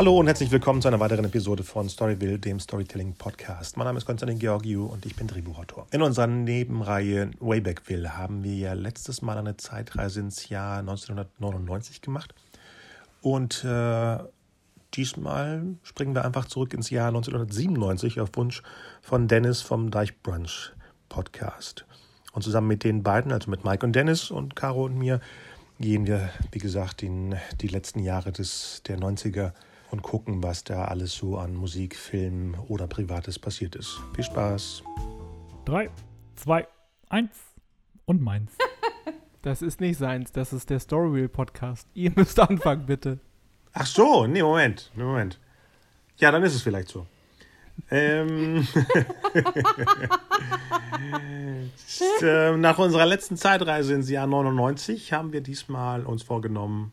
Hallo und herzlich willkommen zu einer weiteren Episode von Storyville, dem Storytelling Podcast. Mein Name ist Konstantin Georgiou und ich bin Drehbuchautor. In unserer Nebenreihe Waybackville haben wir ja letztes Mal eine Zeitreise ins Jahr 1999 gemacht. Und äh, diesmal springen wir einfach zurück ins Jahr 1997 auf Wunsch von Dennis vom Deichbrunch Podcast. Und zusammen mit den beiden, also mit Mike und Dennis und Caro und mir, gehen wir, wie gesagt, in die letzten Jahre des, der 90er und gucken, was da alles so an Musik, Film oder Privates passiert ist. Viel Spaß. Drei, zwei, eins und meins. Das ist nicht seins, das ist der Storywheel Podcast. Ihr müsst anfangen, bitte. Ach so, nee, Moment, nee, Moment. Ja, dann ist es vielleicht so. Ähm, äh, nach unserer letzten Zeitreise ins Jahr 99 haben wir diesmal uns vorgenommen,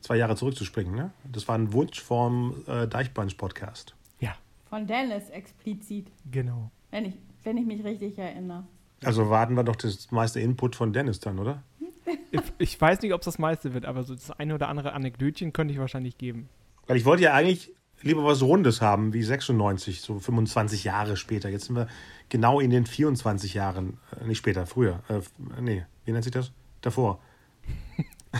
zwei Jahre zurückzuspringen. Ne? Das war ein Wunsch vom äh, Deichbrunch-Podcast. Ja. Von Dennis explizit, Genau. wenn ich, wenn ich mich richtig erinnere. Also warten wir doch das meiste Input von Dennis dann, oder? Ich, ich weiß nicht, ob es das meiste wird, aber so das eine oder andere Anekdötchen könnte ich wahrscheinlich geben. Weil ich wollte ja eigentlich lieber was Rundes haben, wie 96, so 25 Jahre später. Jetzt sind wir genau in den 24 Jahren, äh, nicht später, früher. Äh, nee, wie nennt sich das? Davor.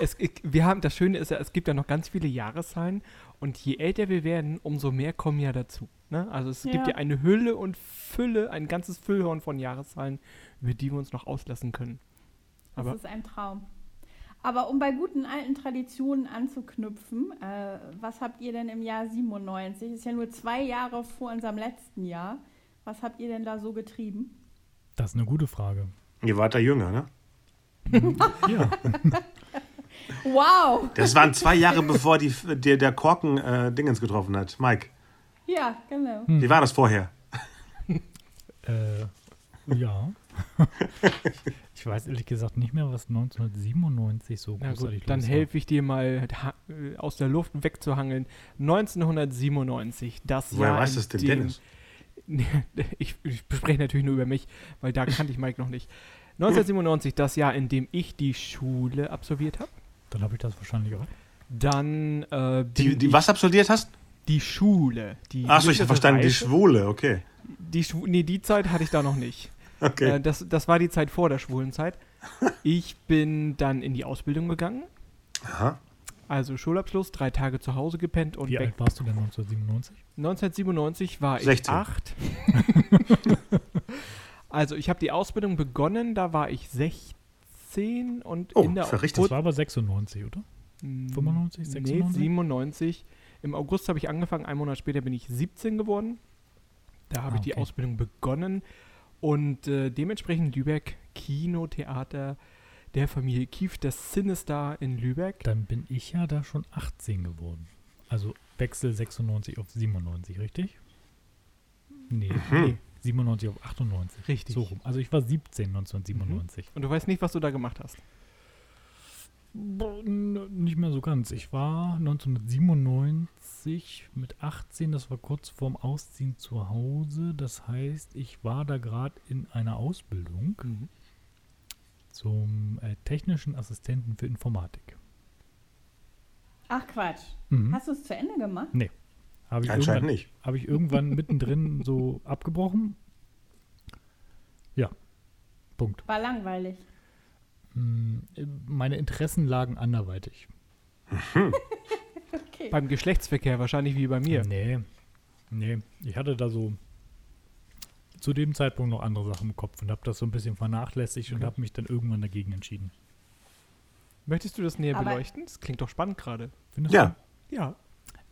Es, ich, wir haben, das Schöne ist ja, es gibt ja noch ganz viele Jahreszahlen und je älter wir werden, umso mehr kommen ja dazu. Ne? Also es gibt Ja. ja eine Hülle und Fülle, ein ganzes Füllhorn von Jahreszahlen, über die wir uns noch auslassen können. Das Aber ist ein Traum. Aber um bei guten alten Traditionen anzuknüpfen, äh, was habt ihr denn im Jahr 97? Ist ja nur zwei Jahre vor unserem letzten Jahr. Was habt ihr denn da so getrieben? Das ist eine gute Frage. Ihr wart da jünger, ne? Ja, Wow! Das waren zwei Jahre bevor die, der, der Korken äh, Dingens getroffen hat. Mike, Ja, genau. wie war das vorher? äh, ja. ich weiß ehrlich gesagt nicht mehr, was 1997 so na gut, großartig dann los helfe ich dir mal äh, aus der Luft wegzuhangeln. 1997, das Woher Jahr. weiß in das denn dem- Dennis? ich, ich spreche natürlich nur über mich, weil da kannte ich Mike noch nicht. 1997, das Jahr, in dem ich die Schule absolviert habe. Dann habe ich das wahrscheinlich auch. Dann äh, Die, die ich- was absolviert hast? Die Schule. Die Achso, ich habe verstanden, die Reife. Schwule, okay. Die Schwu nee, die Zeit hatte ich da noch nicht. Okay. Äh, das, das war die Zeit vor der schwulen Zeit. Ich bin dann in die Ausbildung gegangen. Aha. Also Schulabschluss, drei Tage zu Hause gepennt und Wie weg. alt warst du denn 1997? 1997 war ich 16. acht. also ich habe die Ausbildung begonnen, da war ich 16 und Oh, in der verrichtet. Das war aber 96, oder? 95, Nee, 96? 97. Im August habe ich angefangen, einen Monat später bin ich 17 geworden. Da habe Ah, ich die okay. Ausbildung begonnen und äh, dementsprechend Lübeck, Kino, Theater der Familie Kief, das Sinister in Lübeck. Dann bin ich ja da schon 18 geworden. Also Wechsel 96 auf 97, richtig? Nee, Hm. 97 auf 98. Richtig. So rum. Also ich war 17 1997. Und du weißt nicht, was du da gemacht hast. Nicht mehr so ganz. Ich war 1997 mit 18, das war kurz vorm Ausziehen zu Hause. Das heißt, ich war da gerade in einer Ausbildung zum äh, technischen Assistenten für Informatik. Ach Quatsch. Mhm. Hast du es zu Ende gemacht? Habe ich, Anscheinend irgendwann- nicht. habe ich irgendwann mittendrin so abgebrochen. Ja, Punkt. War langweilig. Mm, Meine Interessen lagen anderweitig. Okay. Beim Geschlechtsverkehr wahrscheinlich wie bei mir. Nee, nee. Ich hatte da so zu dem Zeitpunkt noch andere Sachen im Kopf und habe das so ein bisschen vernachlässigt und Okay. habe mich dann irgendwann dagegen entschieden. Möchtest du das näher Aber- beleuchten? Das klingt doch spannend gerade. Findest Ja. du? Ja.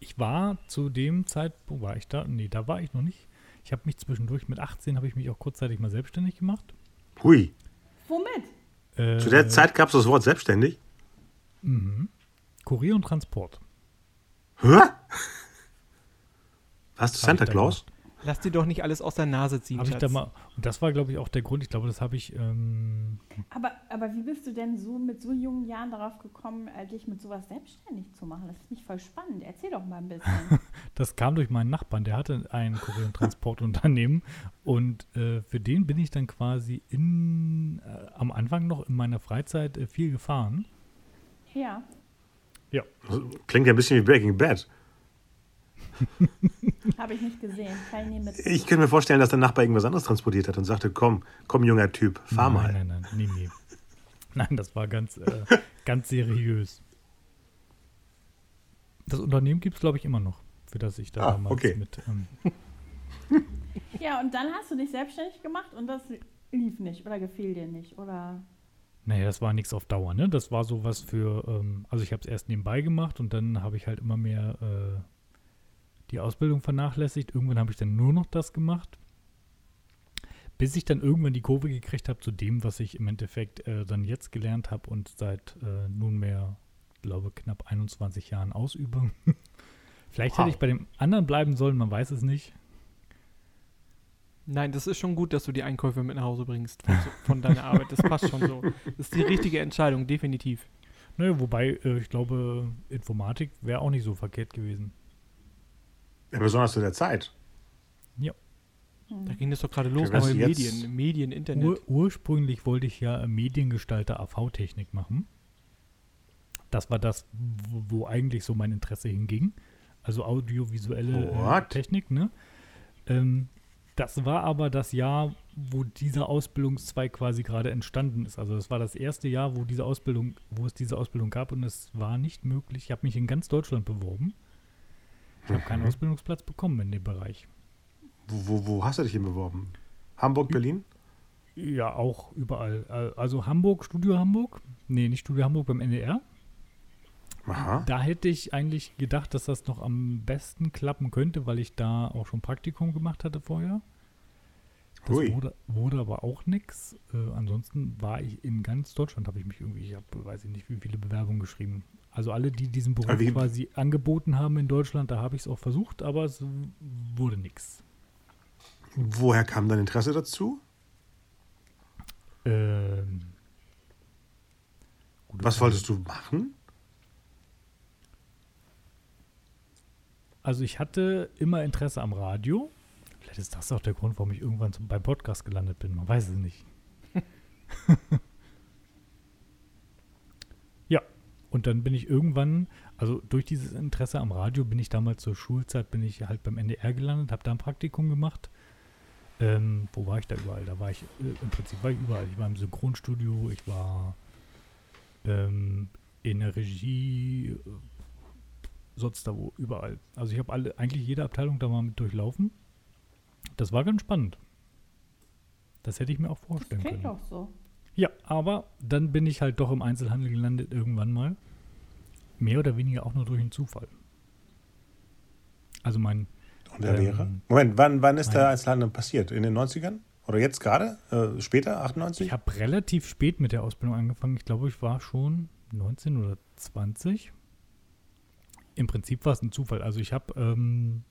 Ich war zu dem Zeitpunkt, war ich da? Nee, da war ich noch nicht. Ich habe mich zwischendurch mit 18 habe ich mich auch kurzzeitig mal selbstständig gemacht. Hui. Womit? Äh, Zu der Zeit gab es das Wort selbstständig. Mhm. Kurier und Transport. Hä? Warst du Santa Claus? Lass dir doch nicht alles aus der Nase ziehen, Habe ich da mal, und das war, glaube ich, auch der Grund. Ich glaube, das habe ich, ähm, Aber, aber wie bist du denn so mit so jungen Jahren darauf gekommen, äh, dich mit sowas selbstständig zu machen? Das finde ich voll spannend. Erzähl doch mal ein bisschen. das kam durch meinen Nachbarn. Der hatte ein Kurier- und Transportunternehmen und äh, für den bin ich dann quasi in, äh, am Anfang noch in meiner Freizeit äh, viel gefahren. ja. Ja. Klingt ja ein bisschen wie Breaking Bad. Habe ich nicht gesehen. Kann ich könnte mir vorstellen, dass der Nachbar irgendwas anderes transportiert hat und sagte, komm, komm, junger Typ, fahr nein, mal. Nein, nein, nee, nee. Nein, das war ganz, äh, ganz seriös. Das Unternehmen gibt es, glaube ich, immer noch, für das ich da Ah, damals okay. mit. Ähm, Ja, und dann hast du dich selbstständig gemacht und das lief nicht oder gefiel dir nicht oder. naja, das war nichts auf Dauer, ne? Das war sowas für, ähm, also ich habe es erst nebenbei gemacht und dann habe ich halt immer mehr äh, die Ausbildung vernachlässigt. Irgendwann habe ich dann nur noch das gemacht. Bis ich dann irgendwann die Kurve gekriegt habe zu dem, was ich im Endeffekt äh, dann jetzt gelernt habe und seit äh, nunmehr, glaube knapp 21 Jahren ausübe. Vielleicht Wow. hätte ich bei dem anderen bleiben sollen, man weiß es nicht. Nein, das ist schon gut, dass du die Einkäufe mit nach Hause bringst von, von deiner Arbeit. Das passt schon so. Das ist die richtige Entscheidung, definitiv. Naja, wobei, äh, ich glaube, Informatik wäre auch nicht so verkehrt gewesen. Ja, besonders zu der Zeit. Da ging das doch gerade los, neue Medien, Medien, Internet. Ur ursprünglich wollte ich ja Mediengestalter AV-Technik machen. Das war das, wo, eigentlich so mein Interesse hinging. Also audiovisuelle äh? Technik, ne? Ähm, das war aber das Jahr, wo dieser Ausbildungszweig quasi gerade entstanden ist. Also das war das erste Jahr, wo diese Ausbildung, wo es diese Ausbildung gab und es war nicht möglich. Ich habe mich in ganz Deutschland beworben. Ich habe keinen Ausbildungsplatz bekommen in dem Bereich. Wo, wo, wo hast du dich hin beworben? Hamburg, Berlin? Ja, auch überall. Äh, Also Hamburg, Studio Hamburg. Nee, nicht Studio Hamburg beim NDR. Aha. Da hätte ich eigentlich gedacht, dass das noch am besten klappen könnte, weil ich da auch schon Praktikum gemacht hatte vorher. Das wurde, wurde aber auch nichts. Äh, ansonsten war ich in ganz Deutschland, habe ich mich irgendwie, ich habe, weiß ich nicht, wie viele Bewerbungen geschrieben. Also alle, die diesen Beruf Aber quasi angeboten haben in Deutschland, da habe ich es auch versucht, aber es wurde nichts. Woher kam dein Interesse dazu? Ähm, Was wolltest du machen? Also ich hatte immer Interesse am Radio. Vielleicht ist das auch der Grund, warum ich irgendwann zum, beim Podcast gelandet bin. Man weiß es nicht. ja, und dann bin ich irgendwann, also durch dieses Interesse am Radio bin ich damals zur Schulzeit, bin ich halt beim NDR gelandet, habe da ein Praktikum gemacht. Ähm, wo war ich da überall? Da war ich, äh, im Prinzip war ich überall. Ich war im Synchronstudio, ich war ähm, in der Regie, äh, sonst da wo, überall. Also ich habe alle, eigentlich jede Abteilung da mal mit durchlaufen. Das war ganz spannend. Das hätte ich mir auch Das vorstellen klingt können. doch so. Ja, aber dann bin ich halt doch im Einzelhandel gelandet irgendwann mal. Mehr oder weniger auch nur durch einen Zufall. Also mein, Und der Ähm, Lehrer? Moment, wann, wann ist der Einzelhandel passiert? In den 90ern? Oder jetzt gerade? Äh, später? 98? ich habe relativ spät mit der Ausbildung angefangen. Ich glaube, ich war schon 19 oder 20. Im Prinzip war es ein Zufall. Also ich habe, ähm,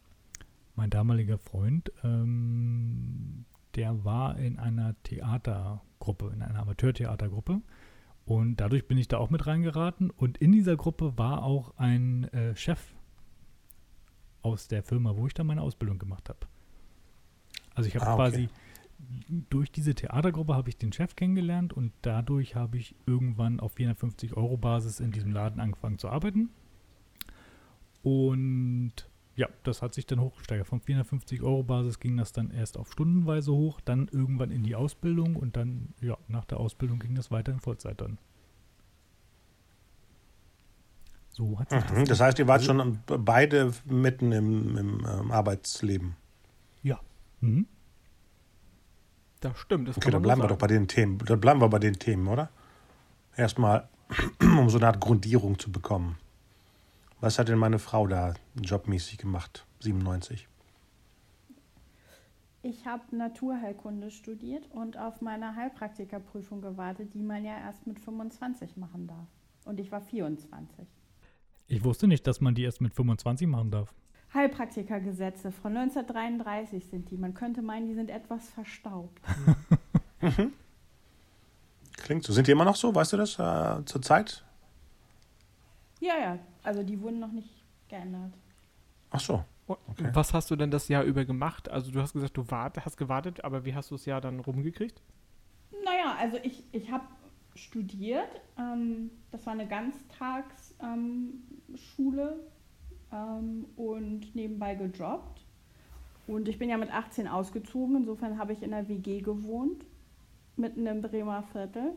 mein damaliger Freund, ähm, der war in einer Theatergruppe, in einer Amateurtheatergruppe. Und dadurch bin ich da auch mit reingeraten. Und in dieser Gruppe war auch ein äh, Chef aus der Firma, wo ich da meine Ausbildung gemacht habe. Also ich habe Ah, okay. quasi durch diese Theatergruppe habe ich den Chef kennengelernt und dadurch habe ich irgendwann auf 450 Euro Basis in diesem Laden angefangen zu arbeiten. Und ja, das hat sich dann hochgesteigert. Von 450 Euro Basis ging das dann erst auf stundenweise hoch, dann irgendwann in die Ausbildung und dann, ja, nach der Ausbildung ging das weiter in Vollzeit dann. So hat sich Mhm, das. das heißt, ihr wart Also- schon beide mitten im, im ähm, Arbeitsleben. Ja. Mhm. Das stimmt. Das Okay, kann dann bleiben wir doch bei den Themen. Dann bleiben wir bei den Themen, oder? Erstmal, um so eine Art Grundierung zu bekommen. Was hat denn meine Frau da jobmäßig gemacht? 97. Ich habe Naturheilkunde studiert und auf meine Heilpraktikerprüfung gewartet, die man ja erst mit 25 machen darf. Und ich war 24. Ich wusste nicht, dass man die erst mit 25 machen darf. Heilpraktikergesetze von 1933 sind die. Man könnte meinen, die sind etwas verstaubt. Klingt so. Sind die immer noch so? Weißt du das äh, zur Zeit? Ja, ja, also die wurden noch nicht geändert. Ach so. Und Okay. Was hast du denn das Jahr über gemacht? Also du hast gesagt, du wart, hast gewartet, aber wie hast du das Jahr dann rumgekriegt? Naja, also ich, ich habe studiert. Ähm, das war eine Ganztagsschule ähm, und nebenbei gejobbt. Und ich bin ja mit 18 ausgezogen, insofern habe ich in der WG gewohnt, mitten im Bremer Viertel.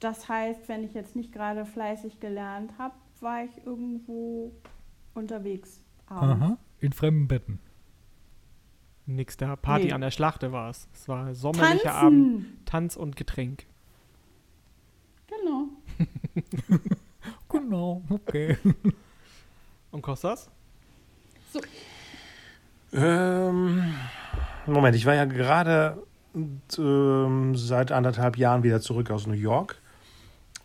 Das heißt, wenn ich jetzt nicht gerade fleißig gelernt habe, war ich irgendwo unterwegs. Abends. Aha, in fremden Betten. Nix da. Party nee. an der Schlachte war es. Es war sommerlicher Tanzen. Abend, Tanz und Getränk. Genau. genau, okay. Und Kostas? So. Ähm, Moment, ich war ja gerade ähm, seit anderthalb Jahren wieder zurück aus New York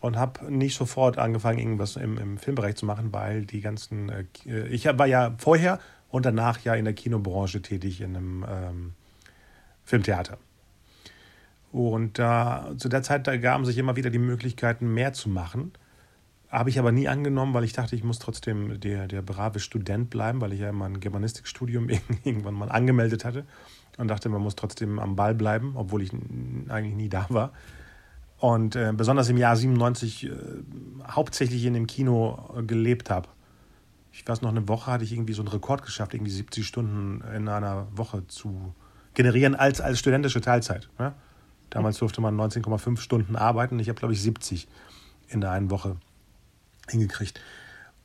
und habe nicht sofort angefangen, irgendwas im, im, Filmbereich zu machen, weil die ganzen. Äh, ich war ja vorher und danach ja in der Kinobranche tätig in einem ähm, Filmtheater. Und da, zu der Zeit, da gaben sich immer wieder die Möglichkeiten, mehr zu machen. Habe ich aber nie angenommen, weil ich dachte, ich muss trotzdem der, der brave Student bleiben, weil ich ja immer ein Germanistikstudium irgendwann mal angemeldet hatte und dachte, man muss trotzdem am Ball bleiben, obwohl ich eigentlich nie da war. Und äh, besonders im Jahr 97 äh, hauptsächlich in dem Kino äh, gelebt habe. Ich weiß noch, eine Woche hatte ich irgendwie so einen Rekord geschafft, irgendwie 70 Stunden in einer Woche zu generieren als, als studentische Teilzeit. Ne? Damals durfte man 19,5 Stunden arbeiten. Ich habe, glaube ich, 70 in der einen Woche hingekriegt.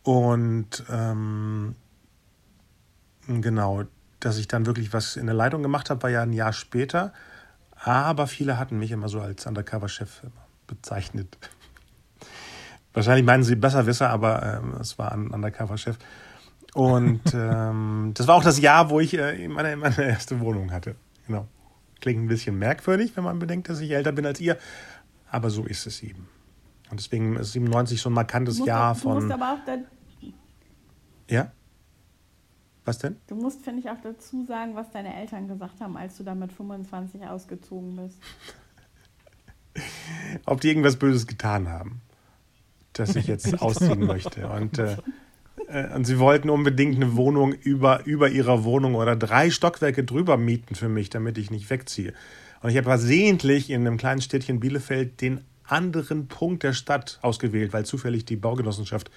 Und ähm, genau, dass ich dann wirklich was in der Leitung gemacht habe, war ja ein Jahr später. Aber viele hatten mich immer so als Undercover-Chef bezeichnet. Wahrscheinlich meinen sie Besserwisser, aber ähm, es war ein Undercover-Chef. Und ähm, das war auch das Jahr, wo ich äh, meine, meine erste Wohnung hatte. Genau. Klingt ein bisschen merkwürdig, wenn man bedenkt, dass ich älter bin als ihr. Aber so ist es eben. Und deswegen ist 97 so ein markantes Jahr von. Du musst aber auch dann. Ja? Was denn? Du musst, finde ich, auch dazu sagen, was deine Eltern gesagt haben, als du da mit 25 ausgezogen bist. Ob die irgendwas Böses getan haben, dass ich jetzt ausziehen möchte. Und, äh, äh, und sie wollten unbedingt eine Wohnung über, über ihrer Wohnung oder drei Stockwerke drüber mieten für mich, damit ich nicht wegziehe. Und ich habe versehentlich in einem kleinen Städtchen Bielefeld den anderen Punkt der Stadt ausgewählt, weil zufällig die Baugenossenschaft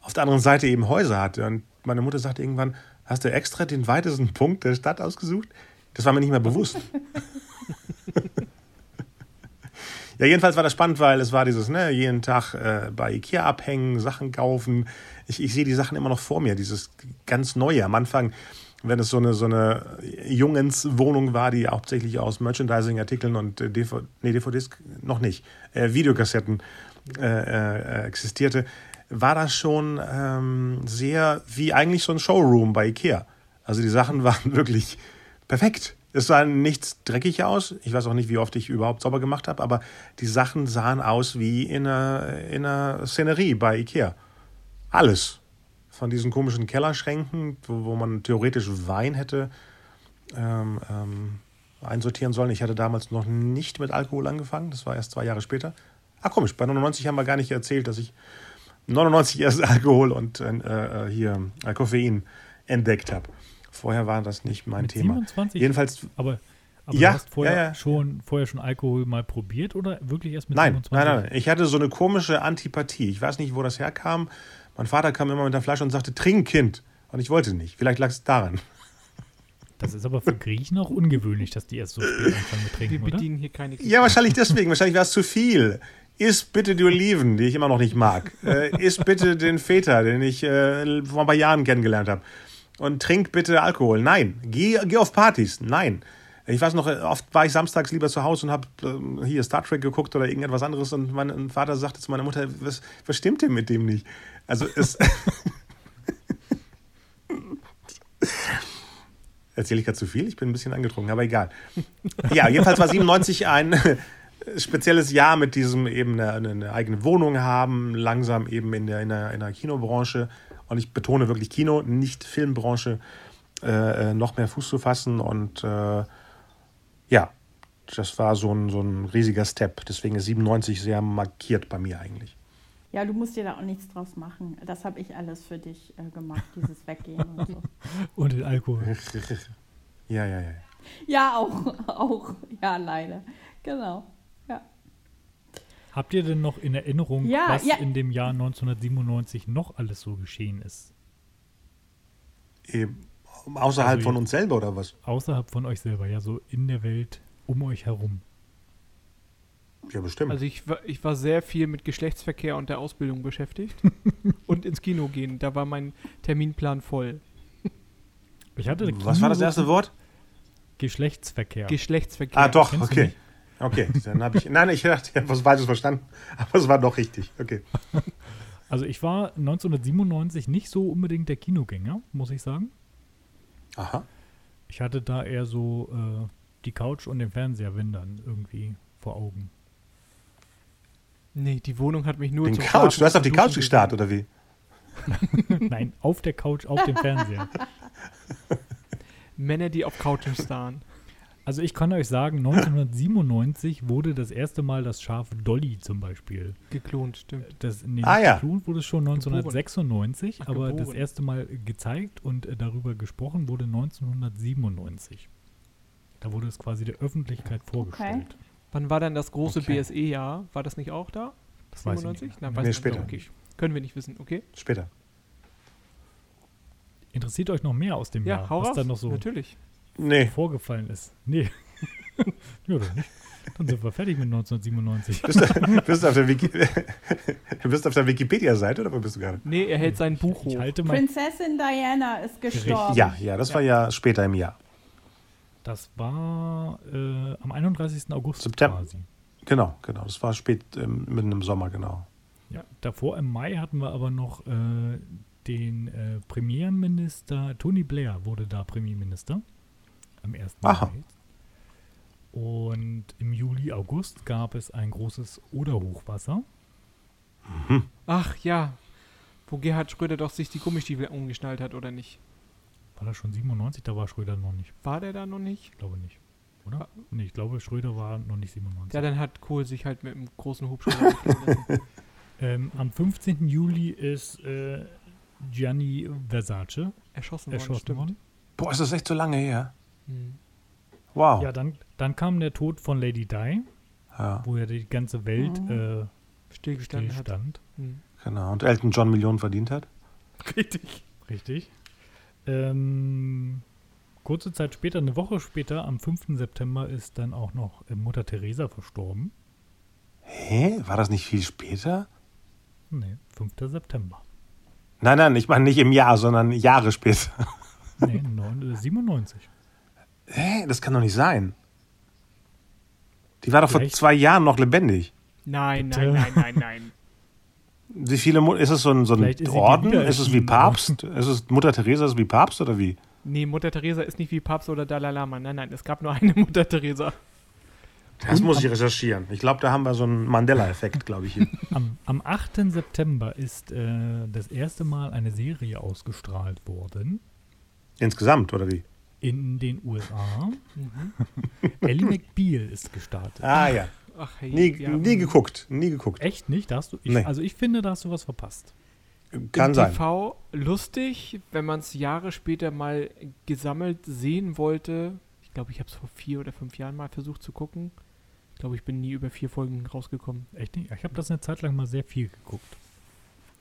auf der anderen Seite eben Häuser hatte. Und meine Mutter sagte irgendwann, hast du extra den weitesten Punkt der Stadt ausgesucht? Das war mir nicht mehr bewusst. ja, jedenfalls war das spannend, weil es war dieses, ne, jeden Tag äh, bei Ikea abhängen, Sachen kaufen. Ich, ich sehe die Sachen immer noch vor mir, dieses ganz Neue. Am Anfang, wenn es so eine, so eine Jungenswohnung war, die hauptsächlich aus Merchandising-Artikeln und äh, DV nee, DVDs noch nicht, äh, Videokassetten äh, äh, existierte, war das schon ähm, sehr wie eigentlich so ein Showroom bei Ikea. Also die Sachen waren wirklich perfekt. Es sah nichts dreckig aus. Ich weiß auch nicht, wie oft ich überhaupt sauber gemacht habe, aber die Sachen sahen aus wie in einer, in einer Szenerie bei Ikea. Alles. Von diesen komischen Kellerschränken, wo, wo man theoretisch Wein hätte ähm, ähm, einsortieren sollen. Ich hatte damals noch nicht mit Alkohol angefangen. Das war erst zwei Jahre später. Ah, komisch. Bei 99 haben wir gar nicht erzählt, dass ich 99 erst Alkohol und äh, äh, hier äh, Koffein entdeckt habe. Vorher war das nicht mein Mit Thema. 27? Jedenfalls. Aber, aber ja, du hast vorher, ja, ja. Schon, vorher schon Alkohol mal probiert oder wirklich erst mit nein, 27? Nein, nein, Ich hatte so eine komische Antipathie. Ich weiß nicht, wo das herkam. Mein Vater kam immer mit der Flasche und sagte, trink, Kind. Und ich wollte nicht. Vielleicht lag es daran. Das ist aber für Griechen auch ungewöhnlich, dass die erst so spät anfangen mit trinken, Wir bedienen oder? hier keine Griechen. Ja, wahrscheinlich deswegen. wahrscheinlich war es zu viel iss bitte die Oliven, die ich immer noch nicht mag. Äh, iss bitte den Feta, den ich äh, vor ein paar Jahren kennengelernt habe. Und trink bitte Alkohol. Nein. Geh, geh auf Partys. Nein. Ich weiß noch, oft war ich samstags lieber zu Hause und habe äh, hier Star Trek geguckt oder irgendetwas anderes und mein Vater sagte zu meiner Mutter, was, was stimmt denn mit dem nicht? Also es... Erzähle ich gerade zu viel? Ich bin ein bisschen angetrunken, aber egal. Ja, jedenfalls war 97 ein spezielles Jahr mit diesem eben eine, eine, eigene Wohnung haben, langsam eben in der, in der, in der Kinobranche und ich betone wirklich Kino, nicht Filmbranche, äh, äh, noch mehr Fuß zu fassen und äh, ja, das war so ein, so ein riesiger Step. Deswegen ist 97 sehr markiert bei mir eigentlich. Ja, du musst dir da auch nichts draus machen. Das habe ich alles für dich äh, gemacht, dieses Weggehen und so. Und den Alkohol. ja, ja, ja. Ja, auch, auch. Ja, leider. Genau. Habt ihr denn noch in Erinnerung, Ja, was ja. in dem Jahr 1997 noch alles so geschehen ist? Eben, außerhalb Also von uns selber oder was? Außerhalb von euch selber, ja, so in der Welt, um euch herum. Ja, bestimmt. Also ich war, ich war sehr viel mit Geschlechtsverkehr und der Ausbildung beschäftigt. und ins Kino gehen. Da war mein Terminplan voll. Ich hatte was war das erste Wort? Geschlechtsverkehr. Geschlechtsverkehr. Ah, doch, Kennst okay. Okay, dann habe ich. Nein, ich dachte, ich habe was Falsches verstanden. Aber es war doch richtig. Okay. also ich war 1997 nicht so unbedingt der Kinogänger, muss ich sagen. Aha. Ich hatte da eher so äh, die Couch und den Fernseher, wenn dann, irgendwie vor Augen. Nee, die Wohnung hat mich nur Den zum Couch, Schlafen du hast auf die Couch gestarrt, oder wie? Nein, auf der Couch, auf dem Fernseher. Männer, die auf Couchen starren. Also ich kann euch sagen, 1997 wurde das erste Mal das Schaf Dolly zum Beispiel. Geklont, stimmt. Das, nee, Ah, nicht ja. geklont wurde es schon 1996, Ach, aber das erste Mal gezeigt und äh, darüber gesprochen wurde 1997. Da wurde es quasi der Öffentlichkeit vorgestellt. Wann war dann das große Okay. BSE-Jahr? War das nicht auch da? Das weiß ich 97? nicht. Nein, Nee, weiß ich später. nicht. Okay. Können wir nicht wissen, okay? Später. Interessiert euch noch mehr aus dem Ja, Jahr, hau was raus. noch so Natürlich. Nee. vorgefallen ist? Nee. ja, doch nicht. Dann sind wir fertig mit 1997. Bist du, bist du auf der, Wiki bist du auf der Wikipedia-Seite oder wo bist du gerade? Nee, er hält sein Buch Ich hoch. halte mein, Prinzessin Diana ist gestorben. Ja, ja, das war ja später im Jahr. das war äh, am 31. August September. quasi. Genau, genau. Das war spät ähm, mitten im Sommer, genau. Ja, davor im Mai hatten wir aber noch äh, den äh, Premierminister, Tony Blair wurde da Premierminister am 1. Aha. Mai. Und im Juli, August gab es ein großes Oderhochwasser. Ach ja, wo Gerhard Schröder doch sich die Gummistiefel umgeschnallt hat, oder nicht? War das schon 97? Da war Schröder noch nicht. War der da noch nicht? Ich glaube nicht. Oder? Nee, ich glaube, Schröder war noch nicht 97. Ja, dann hat Kohl sich halt mit einem großen Hubschrauber lassen. ähm, am 15. Juli ist äh, Gianni Versace Erschossen worden, erschossen stimmt. worden. Boah, ist das echt so lange her? Hm. Wow. Ja, dann, dann kam der Tod von Lady Di, Ja, wo ja die ganze Welt äh, Stillgestanden hat. stillstand. Hm. genau. Und Elton John Millionen verdient hat? Richtig. Richtig. Ähm, kurze Zeit später, eine Woche später, am 5. September, ist dann auch noch äh, Mutter Teresa verstorben. Hä? War das nicht viel später? Nee, 5. September. Nein, nein, ich meine nicht im Jahr, sondern Jahre später. Nee, 9, äh, 97. Hä? Das kann doch nicht sein. Die war doch vor Vielleicht- zwei Jahren noch lebendig. Nein, Bitte. nein, nein, nein, nein. Wie viele Mu ist es so ein, so ein Vielleicht Orden? Ist es wie erschienen, Papst? Ist es Mutter Teresa ist wie Papst oder wie? Nee, Mutter Teresa ist nicht wie Papst oder Dalai Lama. Nein, nein, es gab nur eine Mutter Teresa. Das muss ich recherchieren. Ich glaube, da haben wir so einen Mandela-Effekt, glaube ich. Hier. Am, am 8. September ist äh, das erste Mal eine Serie ausgestrahlt worden Insgesamt, oder wie? In den USA. Ellie McBeal ist gestartet. Ah ja. Ach, hey. Nie, ja, nie geguckt. Nie geguckt. Echt nicht? Da hast du, ich, Nee. Also ich finde, da hast du was verpasst. Kann Im sein. TV lustig, wenn man es Jahre später mal gesammelt sehen wollte. Ich glaube, ich habe es vor vier oder fünf Jahren mal versucht zu gucken. Ich glaube, ich bin nie über vier Folgen rausgekommen. Echt nicht? Ich habe das eine Zeit lang mal sehr viel geguckt.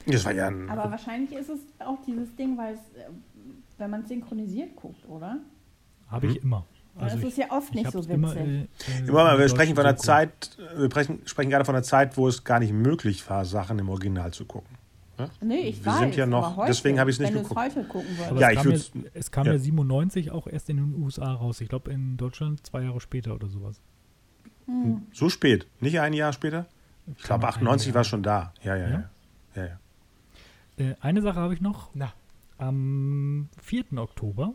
Das war ja ein. Aber wahrscheinlich ist es auch dieses Ding, weil es, äh, wenn man es synchronisiert guckt, oder? Habe ich immer. Weil Also es ich, ist ja oft ich nicht so witzig. immer, äh, äh, Immer mal, in wir der sprechen von Synchro. Zeit, wir sprechen, sprechen gerade von einer Zeit, wo es gar nicht möglich war, Sachen im Original zu gucken. nee, ich wir weiß. sind ja noch- heute, deswegen habe ich's nicht wenn geguckt. Es heute gucken würdest. Ja, es, ich kam ja, es kam ja. ja. 97 auch erst in den USA raus. Ich glaube in Deutschland zwei Jahre später oder sowas. Hm. So spät, nicht ein Jahr später? Ich glaube, Kann ein 98 Jahr. war schon da. Ja, ja, ja. Ja? ja, ja. Äh, eine Sache habe ich noch. Na, Am 4. Oktober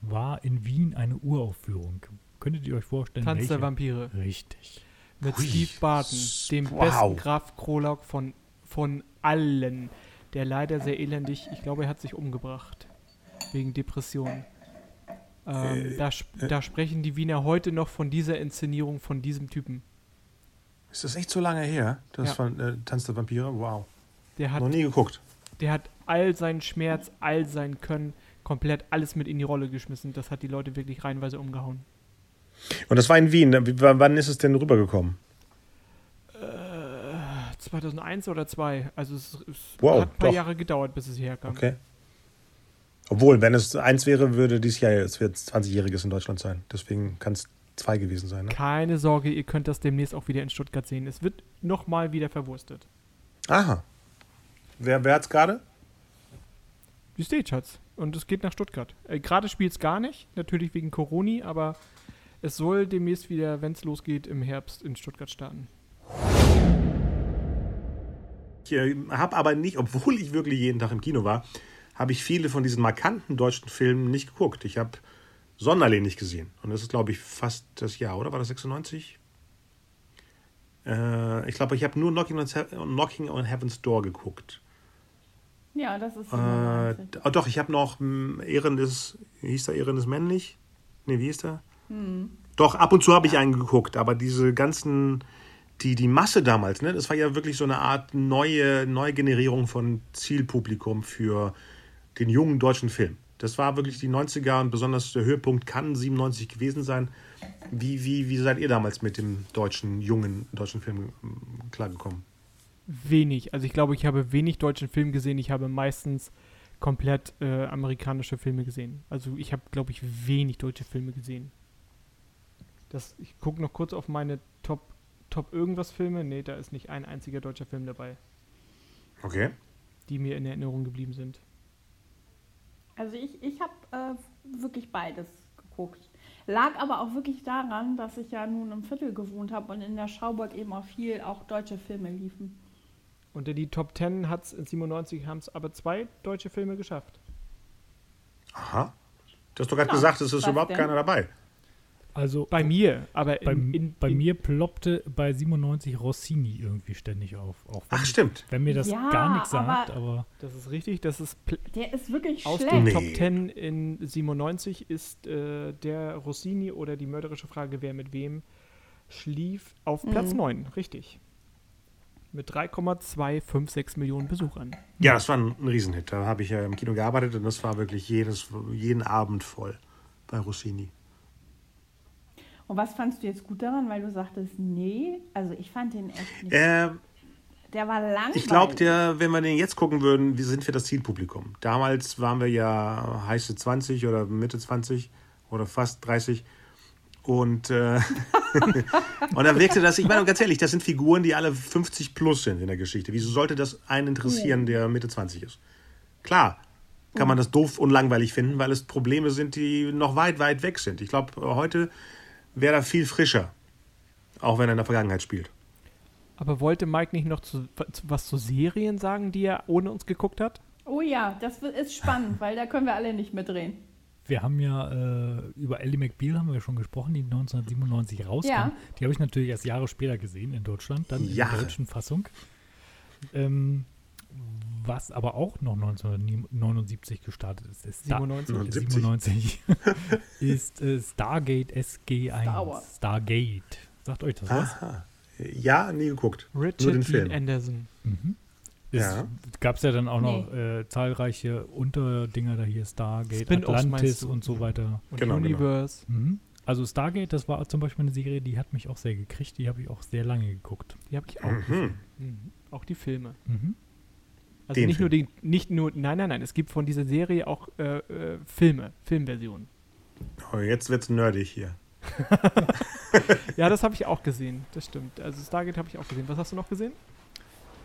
war in Wien eine Uraufführung. Könntet ihr euch vorstellen, Tanz welche? der Vampire. Richtig. Mit Ui. Steve Barton, dem Wow. besten Graf Krolak von, von allen. Der leider sehr elendig, ich glaube, er hat sich umgebracht. Wegen Depression. Ähm, Äh, da, sp da sprechen die Wiener heute noch von dieser Inszenierung von diesem Typen. Ist das echt so lange her? Das Ja. von äh, Tanz der Vampire? Wow. Der hat, Noch nie geguckt. der hat all seinen Schmerz, all sein Können, komplett alles mit in die Rolle geschmissen. Das hat die Leute wirklich reihenweise umgehauen. Und das war in Wien. Wann ist es denn rübergekommen? 2001 oder 2. Also es, es Wow, hat ein paar doch. Jahre gedauert, bis es hierher kam. Okay. Obwohl, wenn es eins wäre, würde dieses Jahr es wird 20-Jähriges in Deutschland sein. Deswegen kann es zwei gewesen sein. Ne? Keine Sorge, ihr könnt das demnächst auch wieder in Stuttgart sehen. Es wird nochmal wieder verwurstet. Aha. Wer, wer hat's gerade? Die Stage hat's. Und es geht nach Stuttgart. Äh, Gerade spielt es gar nicht, natürlich wegen Coroni, aber es soll demnächst wieder, wenn es losgeht, im Herbst in Stuttgart starten. Ich äh, habe aber nicht, obwohl ich wirklich jeden Tag im Kino war, habe ich viele von diesen markanten deutschen Filmen nicht geguckt. Ich habe Sonderling nicht gesehen. Und das ist, glaube ich, fast das Jahr, oder? War das 96? Äh, ich glaube, ich habe nur Knocking on, He- Knocking on Heaven's Door geguckt. Ja, das ist Äh, 97. oh, doch, ich habe noch hm, Ehren des, hieß der Ehren des Männlich? Nee, wie hieß der? Doch, ab und zu habe ich einen geguckt, aber diese ganzen, die, die Masse damals, ne, das war ja wirklich so eine Art neue Neugenerierung von Zielpublikum für den jungen deutschen Film. Das war wirklich die 90er und besonders der Höhepunkt kann 97 gewesen sein. Wie, wie, wie seid ihr damals mit dem deutschen, jungen deutschen Film hm, klargekommen? Wenig. Also ich glaube, ich habe wenig deutschen Film gesehen. Ich habe meistens komplett äh, amerikanische Filme gesehen. Also ich habe, glaube ich, wenig deutsche Filme gesehen. Das, ich gucke noch kurz auf meine Top, Top irgendwas Filme. Nee, da ist nicht ein einziger deutscher Film dabei, Okay. die mir in Erinnerung geblieben sind. Also ich, ich habe äh, wirklich beides geguckt. Lag aber auch wirklich daran, dass ich ja nun im Viertel gewohnt habe und in der Schauburg eben auch viel auch deutsche Filme liefen. Unter die Top 10 hat es in 97 haben es aber zwei deutsche Filme geschafft. Aha. Du hast doch gerade Ja, gesagt, es ist überhaupt denn? keiner dabei. Also Bei mir, aber bei, in, in, bei in, mir ploppte bei 97 Rossini irgendwie ständig auf. Ach, stimmt. wenn mir das Ja, gar nichts aber- sagt, aber Das ist richtig, das ist Der ist wirklich Aus schlecht. den Nee. Top 10 in 97 ist äh, der Rossini oder die mörderische Frage, wer mit wem schlief, auf Platz Mhm. 9, richtig. Mit 3,256 Millionen Besuchern. Ja, das war ein, ein Riesenhit. Da habe ich ja im Kino gearbeitet und das war wirklich jedes, jeden Abend voll bei Rossini. Und was fandst du jetzt gut daran, weil du sagtest, nee, also ich fand den echt nicht. Äh, der war langweilig. ich glaube, der, wenn wir den jetzt gucken würden, wie sind wir das Zielpublikum? Damals waren wir ja heiße 20 oder Mitte 20 oder fast 30. Und, äh, und da wirkte das, ich meine ganz ehrlich, das sind Figuren, die alle 50 plus sind in der Geschichte. Wieso sollte das einen interessieren, der Mitte 20 ist? Klar, kann man das doof und langweilig finden, weil es Probleme sind, die noch weit, weit weg sind. Ich glaube, heute wäre er viel frischer, auch wenn er in der Vergangenheit spielt. Aber wollte Mike nicht noch zu, was zu Serien sagen, die er ohne uns geguckt hat? Oh ja, das ist spannend, weil da können wir alle nicht mitreden. Wir haben ja äh, über Ellie McBeal haben wir schon gesprochen, die 1997 rauskam. Ja. Die habe ich natürlich erst Jahre später gesehen in Deutschland, dann in Jahre. der deutschen Fassung. Ähm, was aber auch noch 1979 gestartet ist, ist Star 97. 77. 97 ist äh, Stargate SG1. Star. Stargate. Sagt euch das was? Aha. Ja, nie geguckt. Nur Richard den Dean Film. Anderson. Mhm. Ja. Gab es ja dann auch noch äh, zahlreiche Unterdinger da hier, Stargate, Atlantis und so weiter. Und Genau, genau. Universe. Mhm. Also Stargate, das war zum Beispiel eine Serie, die hat mich auch sehr gekriegt, die habe ich auch sehr lange geguckt. Die habe ich auch Mhm. gesehen. Mhm. Auch die Filme. Mhm. Also Den nicht nur die, nicht nur, nein, nein, nein, es gibt von dieser Serie auch äh, äh, Filme, Filmversionen. Oh, jetzt wird's nerdig hier. Ja, das habe ich auch gesehen, das stimmt. Also Stargate habe ich auch gesehen. Was hast du noch gesehen?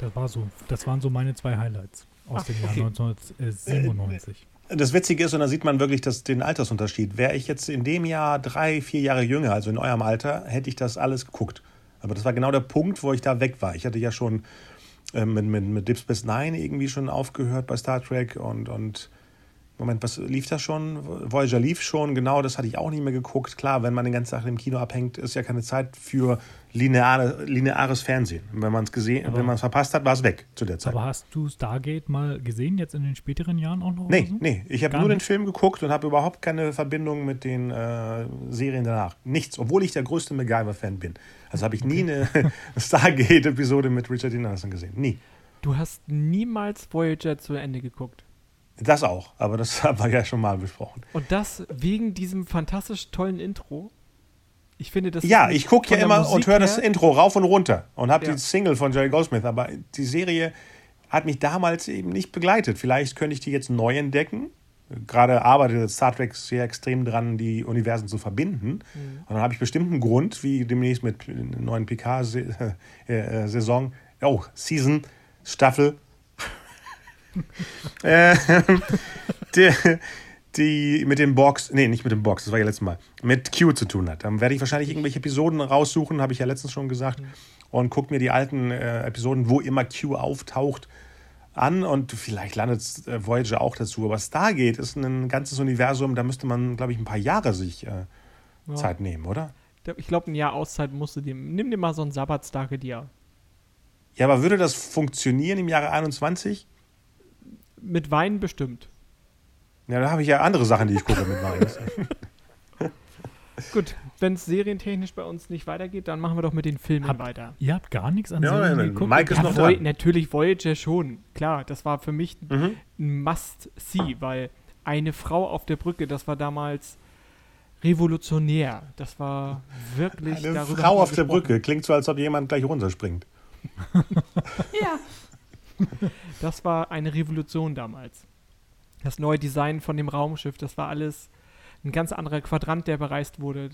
Das war so, das waren so meine zwei Highlights aus Ach, dem Jahr okay. 1997. Das Witzige ist, und da sieht man wirklich das, den Altersunterschied. Wäre ich jetzt in dem Jahr drei, vier Jahre jünger, also in eurem Alter, hätte ich das alles geguckt. Aber das war genau der Punkt, wo ich da weg war. Ich hatte ja schon äh, mit, mit, mit Deep Space Nine irgendwie schon aufgehört bei Star Trek und, und Moment, was lief das schon? Voyager lief schon, genau, das hatte ich auch nicht mehr geguckt. Klar, wenn man den ganzen Tag im Kino abhängt, ist ja keine Zeit für lineare, lineares Fernsehen. Wenn man es gesehen, Aber- wenn man es verpasst hat, war es weg zu der Zeit. Aber hast du Stargate mal gesehen, jetzt in den späteren Jahren auch noch? Nee, so? nee, ich habe nur den nicht? Film geguckt und habe überhaupt keine Verbindung mit den äh, Serien danach. Nichts, obwohl ich der größte MacGyver-Fan bin. Also habe ich nie eine Stargate-Episode mit Richard Dean Anderson gesehen. Nie. Du hast niemals Voyager zu Ende geguckt. Das auch, aber das haben wir ja schon mal besprochen. Und das wegen diesem fantastisch tollen Intro. Ich finde, das Ja, ich gucke ja immer und Musik höre das Intro rauf und runter und habe Ja. die Single von Jerry Goldsmith, aber die Serie hat mich damals eben nicht begleitet. Vielleicht könnte ich die jetzt neu entdecken. Gerade arbeitet Star Trek sehr extrem dran, die Universen zu verbinden. Und dann habe ich bestimmt einen Grund, wie demnächst mit neuen PK-Saison, oh, Season, Staffel, äh, die, die mit dem Box, nee, nicht mit dem Box, das war ja letztes Mal, mit Q zu tun hat. Dann werde ich wahrscheinlich irgendwelche Episoden raussuchen, habe ich ja letztens schon gesagt, und gucke mir die alten äh, Episoden, wo immer Q auftaucht, an und vielleicht landet äh, Voyager auch dazu. Aber Stargate ist ein ganzes Universum, da müsste man, glaube ich, ein paar Jahre sich äh, Ja. Zeit nehmen, oder? Ich glaube, ein Jahr Auszeit musst du dir. Nimm dir mal so einen Sabbatstarget Jahr. Ja, aber würde das funktionieren im Jahre 21? Mit Wein bestimmt. Ja, da habe ich ja andere Sachen, die ich gucke mit Wein. Gut, wenn es serientechnisch bei uns nicht weitergeht, dann machen wir doch mit den Filmen Hab- weiter. Ihr habt gar nichts an Ja, Serien nein, geguckt? Mike ist Ja, noch Voy dran. natürlich Voyager schon. Klar, das war für mich Mhm. ein Must-See, weil eine Frau auf der Brücke, das war damals revolutionär. Das war wirklich Eine darüber Frau auf der gesprochen. Brücke. Klingt so, als ob jemand gleich runterspringt. Ja, Das war eine Revolution damals. Das neue Design von dem Raumschiff, das war alles ein ganz anderer Quadrant, der bereist wurde.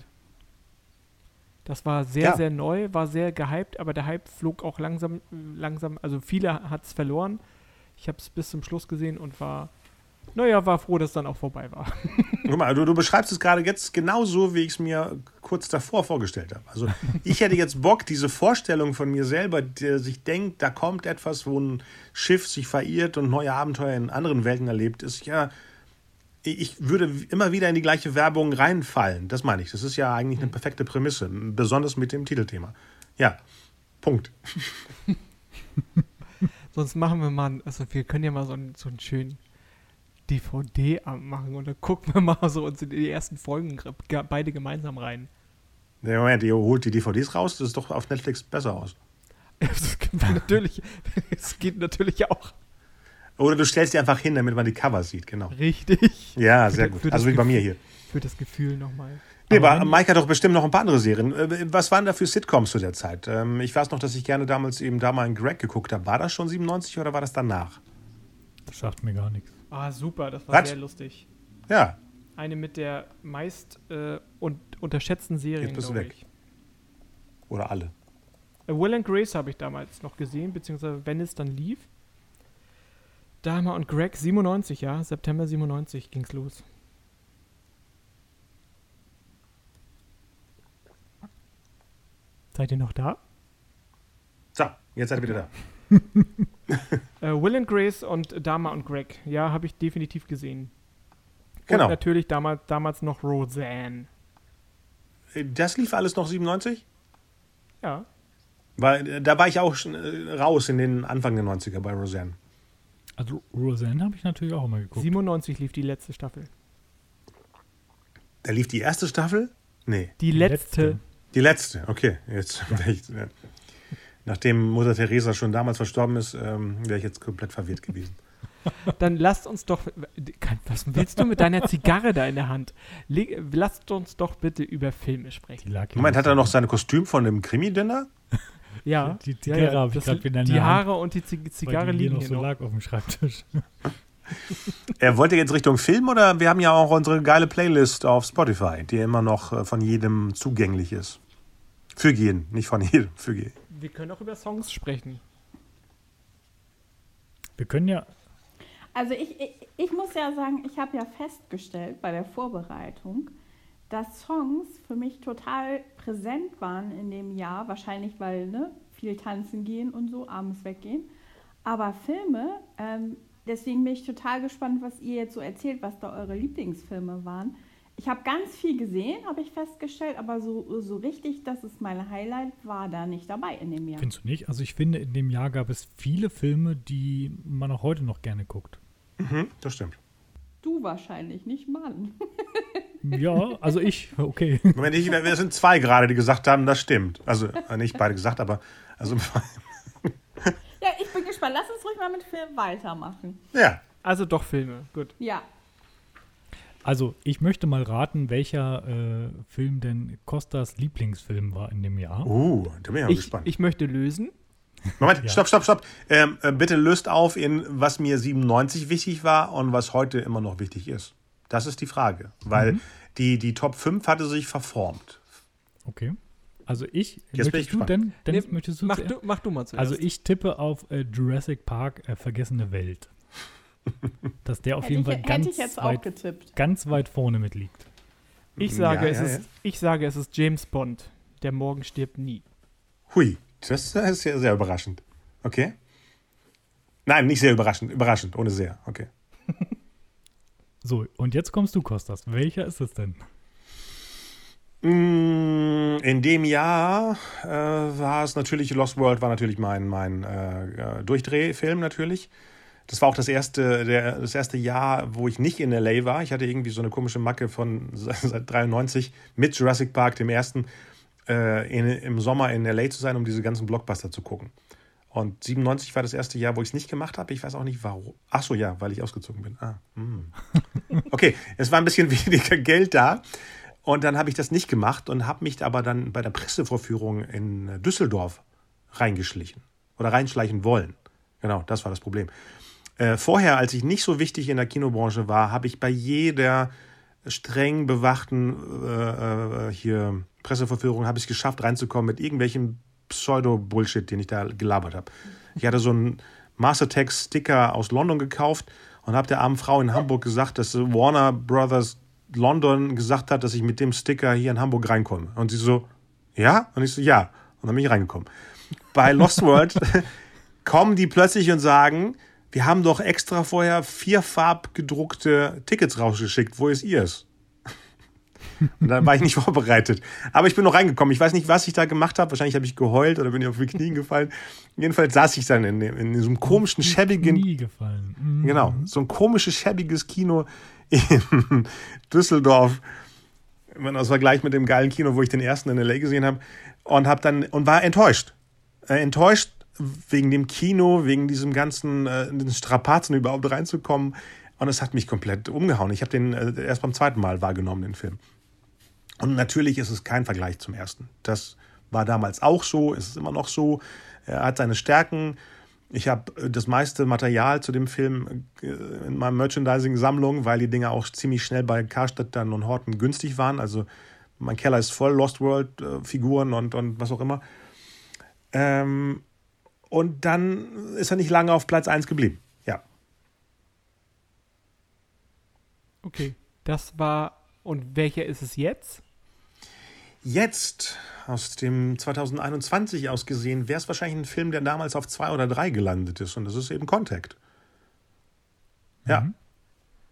Das war sehr, Ja. sehr neu, war sehr gehypt, aber der Hype flog auch langsam, langsam, also viele hat es verloren. Ich habe es bis zum Schluss gesehen und war, naja, war froh, dass es dann auch vorbei war. Guck mal, du, du beschreibst es gerade jetzt genauso, wie ich es mir kurz davor vorgestellt habe. Also ich hätte jetzt Bock, diese Vorstellung von mir selber, der sich denkt, da kommt etwas, wo ein Schiff sich verirrt und neue Abenteuer in anderen Welten erlebt, ist ja, ich würde immer wieder in die gleiche Werbung reinfallen. Das meine ich. Das ist ja eigentlich eine perfekte Prämisse, besonders mit dem Titelthema. Ja, Punkt. Sonst machen wir mal, also wir können ja mal so einen, so einen schönen DVD-Abend machen und dann gucken wir mal so uns in die ersten Folgen ge- beide gemeinsam rein. Nee, Moment, ihr holt die DVDs raus, das ist doch auf Netflix besser aus. Das geht natürlich, es geht natürlich auch Oder du stellst die einfach hin, damit man die Cover sieht, genau. richtig Ja, Für sehr das- gut. das Also wie bei mir hier. für das Gefühl nochmal. Nee, Aber Mike hat doch bestimmt noch ein paar andere Serien. Äh, Was waren da für Sitcoms zu der Zeit? Ähm, Ich weiß noch, dass ich gerne damals eben da mal in Greg geguckt habe. War das schon 97 oder war das danach? Das sagt mir gar nichts. Ah, super, das war Was? sehr lustig. Ja, Eine mit der meist äh, un unterschätzten Serien, Jetzt bist du weg. ich. oder alle. Äh, Will and Grace habe ich damals noch gesehen, beziehungsweise wenn es dann lief. Dama und Greg, 97, ja, September 97 ging's los. Seid ihr noch da? So, jetzt seid ihr wieder da. Äh, Will and Grace und Dama und Greg, ja, habe ich definitiv gesehen. Genau. Und natürlich damals, damals noch Roseanne. Äh, Das lief alles noch 97? Ja, Weil äh, da war ich auch schon äh, raus in den Anfang der 90er bei Roseanne. Also Roseanne habe ich natürlich auch immer geguckt. 97 lief die letzte Staffel. Da lief die erste Staffel? Nee, Die letzte. die letzte. Okay, jetzt. Äh, nachdem Mutter Teresa schon damals verstorben ist, ähm, wäre ich jetzt komplett verwirrt gewesen. Dann lasst uns doch. Was willst du mit deiner Zigarre da in der Hand? Leg, lasst uns doch bitte über Filme sprechen. Moment, hat er noch sein Kostüm von dem Krimi-Dinner? Ja, Die Zigarre habe ich das- gerade wieder Die Haare und die Zig Zigarre die hier liegen noch hier so noch. lag auf dem Schreibtisch. Er wollte jetzt Richtung Film oder wir haben ja auch unsere geile Playlist auf Spotify, die immer noch äh, von jedem zugänglich ist. Für jeden, nicht von jedem, für jeden. Wir können auch über Songs sprechen. Wir können ja, also ich, ich, ich muss ja sagen, ich habe ja festgestellt bei der Vorbereitung, dass Songs für mich total präsent waren in dem Jahr. Wahrscheinlich, weil ne, viel tanzen gehen und so, abends weggehen. Aber Filme, ähm, deswegen bin ich total gespannt, was ihr jetzt so erzählt, was da eure Lieblingsfilme waren. Ich habe ganz viel gesehen, habe ich festgestellt, aber so, so richtig, das ist mein Highlight, war da nicht dabei in dem Jahr. findest du nicht? Also ich finde, in dem Jahr gab es viele Filme, die man auch heute noch gerne guckt. Mhm, das stimmt. Du wahrscheinlich, nicht Mann. Ja, also ich, okay. Moment, ich, wir sind zwei gerade, die gesagt haben, das stimmt. Also äh, nicht beide gesagt, aber also Ja, ich bin gespannt. Lass uns ruhig mal mit Film weitermachen. ja. Also doch Filme, gut. Ja. Also, ich möchte mal raten, welcher äh, Film denn Costas Lieblingsfilm war in dem Jahr. Uh, da bin ich auch Ich, gespannt. ich möchte lösen. Moment, Ja. stopp, stopp, stopp. Ähm, äh, bitte löst auf in, was mir 97 wichtig war und was heute immer noch wichtig ist. Das ist die Frage. Weil Mhm. die, die Top 5 hatte sich verformt. Okay. Also ich, Jetzt bin ich möchtest du gespannt. denn, Dennis, Nee, möchtest du Mach du, mach du mal zuerst. Also ich tippe auf äh, Jurassic Park, äh, Vergessene Welt. Dass der auf Hätte jeden Fall ganz ich jetzt auch weit, ganz weit vorne mitliegt. ich, sage, Ja, es ja, ist, ja. ich sage, es ist James Bond. Der Morgen stirbt nie. Hui, das ist ja sehr überraschend. Okay. Nein, nicht sehr überraschend. Überraschend, ohne sehr. Okay. So, und jetzt kommst du, Kostas. Welcher ist es denn? Mm, In dem Jahr äh, war es natürlich, Lost World war natürlich mein, mein äh, äh, Durchdrehfilm natürlich. Das war auch das erste, der, das erste Jahr, wo ich nicht in LA war. Ich hatte irgendwie so eine komische Macke von seit 93 mit Jurassic Park, dem ersten, äh, in, im Sommer in LA zu sein, um diese ganzen Blockbuster zu gucken. Und 97 war das erste Jahr, wo ich es nicht gemacht habe. Ich weiß auch nicht warum. Ach so, ja, weil ich ausgezogen bin. Ah, hm. Okay, es war ein bisschen weniger Geld da. Und dann habe ich das nicht gemacht und habe mich aber dann bei der Pressevorführung in Düsseldorf reingeschlichen oder reinschleichen wollen. Genau, das war das Problem. Äh, vorher, als ich nicht so wichtig in der Kinobranche war, habe ich bei jeder streng bewachten äh, äh, hier Presseverführung habe ich es geschafft reinzukommen mit irgendwelchem Pseudo-Bullshit, den ich da gelabert habe. Ich hatte so einen Mastertext-Sticker aus London gekauft und habe der armen Frau in Hamburg gesagt, dass Warner Brothers London gesagt hat, dass ich mit dem Sticker hier in Hamburg reinkomme. Und sie so, ja? Und ich so, ja. Und dann bin ich reingekommen. Bei Lost World kommen die plötzlich und sagen, wir haben doch extra vorher vierfarb gedruckte Tickets rausgeschickt. Wo ist ihrs? Und dann war ich nicht vorbereitet. Aber ich bin noch reingekommen. Ich weiß nicht, was ich da gemacht habe. Wahrscheinlich habe ich geheult oder bin ich auf die Knien gefallen. Jedenfalls saß ich dann in, in diesem komischen, schäbigen Nie gefallen. Mhm. Genau, so ein komisches, schäbiges Kino in Düsseldorf. Wenn das Vergleich mit dem geilen Kino, wo ich den ersten in LA gesehen habe. Und hab dann und war enttäuscht. Äh, enttäuscht wegen dem Kino, wegen diesem ganzen äh, den Strapazen überhaupt reinzukommen. Und es hat mich komplett umgehauen. Ich habe den äh, erst beim zweiten Mal wahrgenommen, den Film. Und natürlich ist es kein Vergleich zum ersten. Das war damals auch so, ist es immer noch so. Er hat seine Stärken. Ich habe äh, das meiste Material zu dem Film äh, in meiner Merchandising-Sammlung, weil die Dinger auch ziemlich schnell bei Karstadt dann und Horten günstig waren. Also mein Keller ist voll Lost World-Figuren und, und was auch immer. Ähm, und dann ist er nicht lange auf Platz 1 geblieben. Ja. Okay. Das war. Und welcher ist es jetzt? Jetzt, aus dem 2021 aus gesehen, wäre es wahrscheinlich ein Film, der damals auf zwei oder drei gelandet ist. Und das ist eben Contact. Ja.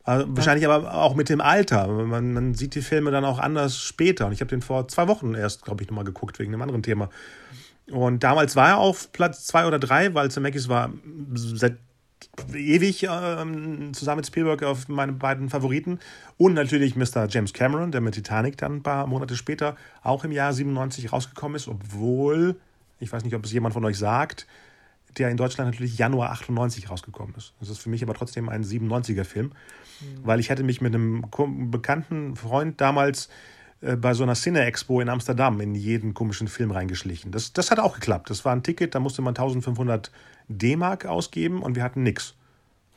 Also wahrscheinlich aber auch mit dem Alter. Man, man sieht die Filme dann auch anders später. Und ich habe den vor zwei Wochen erst, glaube ich, nochmal geguckt, wegen einem anderen Thema. Und damals war er auf Platz zwei oder drei, weil Zemeckis war seit ewig ähm, zusammen mit Spielberg auf meine beiden Favoriten. Und natürlich Mr. James Cameron, der mit Titanic dann ein paar Monate später auch im Jahr 97 rausgekommen ist, obwohl, ich weiß nicht, ob es jemand von euch sagt, der in Deutschland natürlich Januar 98 rausgekommen ist. Das ist für mich aber trotzdem ein 97er-Film, weil ich hätte mich mit einem bekannten Freund damals bei so einer Cine-Expo in Amsterdam in jeden komischen Film reingeschlichen. Das, das hat auch geklappt. Das war ein Ticket, da musste man 1500 D-Mark ausgeben und wir hatten nix.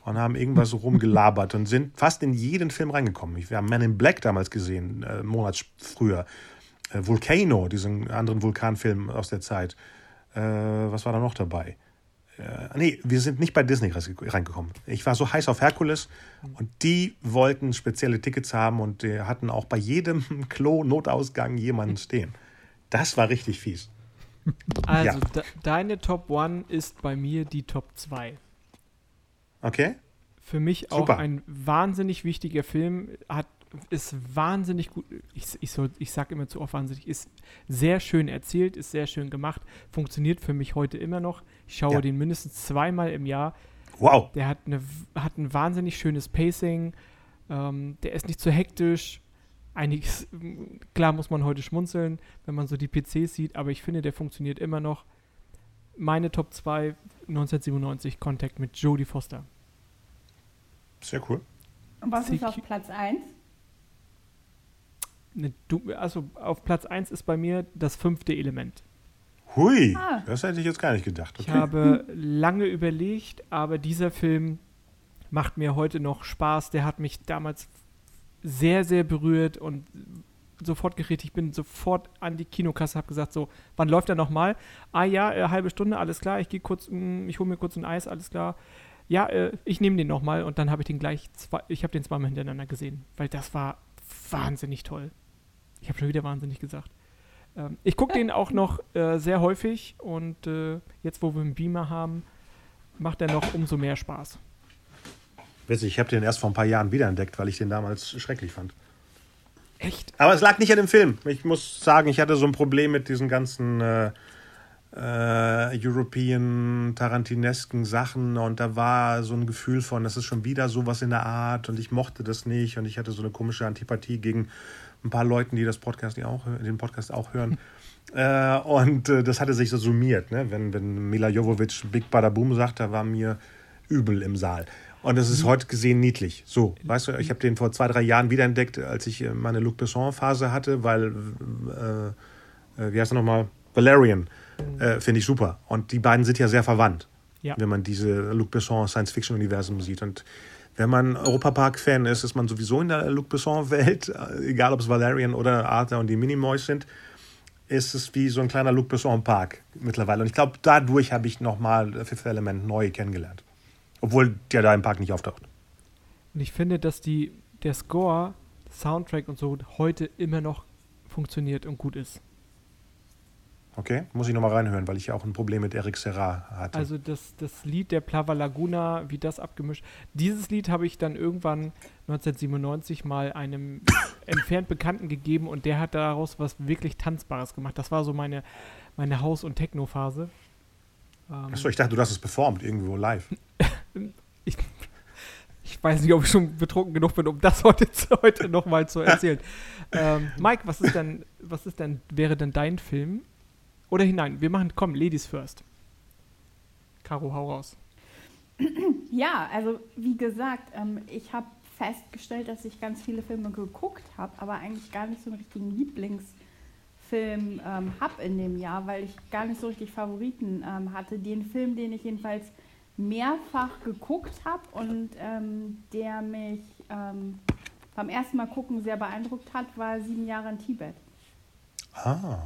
Und haben irgendwas rumgelabert und sind fast in jeden Film reingekommen. Wir haben Man in Black damals gesehen, äh, einen Monat früher. Äh, Volcano, diesen anderen Vulkanfilm aus der Zeit. Äh, was war da noch dabei? Äh, nee, wir sind nicht bei Disney reingekommen. Ich war so heiß auf Herkules und die wollten spezielle Tickets haben und die hatten auch bei jedem Klo-Notausgang jemanden stehen. Das war richtig fies. Also, Ja. de deine Top 1 ist bei mir die Top 2. Okay? Für mich auch Super. ein wahnsinnig wichtiger Film. Hat, ist wahnsinnig gut. Ich, ich, ich sag immer zu oft wahnsinnig. Ist sehr schön erzählt, ist sehr schön gemacht. Funktioniert für mich heute immer noch. Ich schaue Ja. den mindestens zweimal im Jahr. Wow. Der hat, eine, hat ein wahnsinnig schönes Pacing. Ähm, der ist nicht zu hektisch. Einiges, klar muss man heute schmunzeln, wenn man so die PCs sieht, aber ich finde, der funktioniert immer noch. Meine Top 2 1997 Contact mit Jodie Foster. Sehr cool. Und was ist auf Platz 1? Ne, du, also auf Platz 1 ist bei mir das fünfte Element. Hui, Ah. das hätte ich jetzt gar nicht gedacht. Ich Okay. habe lange überlegt, aber dieser Film macht mir heute noch Spaß. Der hat mich damals sehr, sehr berührt und sofort geredet. Ich bin sofort an die Kinokasse, habe gesagt, so, wann läuft er nochmal? Ah ja, äh, halbe Stunde, alles klar. Ich gehe kurz, mh, ich hole mir kurz ein Eis, alles klar. Ja, äh, ich nehme den nochmal und dann habe ich den gleich, zwei, ich habe den zweimal hintereinander gesehen, weil das war wahnsinnig toll. Ich habe schon wieder wahnsinnig gesagt. Ähm, ich gucke den auch noch äh, sehr häufig und äh, jetzt, wo wir einen Beamer haben, macht er noch umso mehr Spaß. Witzig, ich habe den erst vor ein paar Jahren wiederentdeckt, weil ich den damals schrecklich fand. Echt? Aber es lag nicht an dem Film. Ich muss sagen, ich hatte so ein Problem mit diesen ganzen äh, äh, European Tarantinesken Sachen und da war so ein Gefühl von, das ist schon wieder sowas in der Art und ich mochte das nicht und ich hatte so eine komische Antipathie gegen ein paar Leuten, die das Podcast die auch, den Podcast auch hören. äh, und äh, das hatte sich so summiert, ne? wenn, wenn Mila Jovovic Big Bada Boom sagt, da war mir übel im Saal. Und das ist heute gesehen niedlich. So, weißt du, ich habe den vor zwei, drei Jahren wiederentdeckt, als ich äh, meine Luc Besson-Phase hatte, weil, äh, äh, wie heißt er nochmal? Valerian. Äh, Finde ich super. Und die beiden sind ja sehr verwandt, Ja. wenn man diese Luc Besson Science-Fiction-Universum sieht. Und wenn man Europapark-Fan ist, ist man sowieso in der Luc Besson-Welt, egal ob es Valerian oder Arthur und die Minimoys sind, ist es wie so ein kleiner Luc Besson-Park mittlerweile. Und ich glaube, dadurch habe ich nochmal Fifth Element neu kennengelernt. Obwohl der da im Park nicht auftaucht. Und ich finde, dass die, der Score, Soundtrack und so heute immer noch funktioniert und gut ist. Okay, muss ich nochmal reinhören, weil ich ja auch ein Problem mit Eric Serra hatte. Also das, das Lied der Plava Laguna, wie das abgemischt. Dieses Lied habe ich dann irgendwann 1997 mal einem entfernt Bekannten gegeben und der hat daraus was wirklich Tanzbares gemacht. Das war so meine, meine Haus- und Techno-Phase. Ähm, Achso, ich dachte, du hast es performt irgendwo live. ich, ich weiß nicht, ob ich schon betrunken genug bin, um das heute, heute nochmal zu erzählen. ähm, Mike, was ist denn, was ist denn, wäre denn dein Film? Oder hinein, wir machen, komm, Ladies first. Caro, hau raus. Ja, also wie gesagt, ähm, ich habe festgestellt, dass ich ganz viele Filme geguckt habe, aber eigentlich gar nicht so einen richtigen Lieblingsfilm ähm, habe in dem Jahr, weil ich gar nicht so richtig Favoriten ähm, hatte. Den Film, den ich jedenfalls mehrfach geguckt habe und ähm, der mich ähm, beim ersten Mal gucken sehr beeindruckt hat, war Sieben Jahre in Tibet. Ah.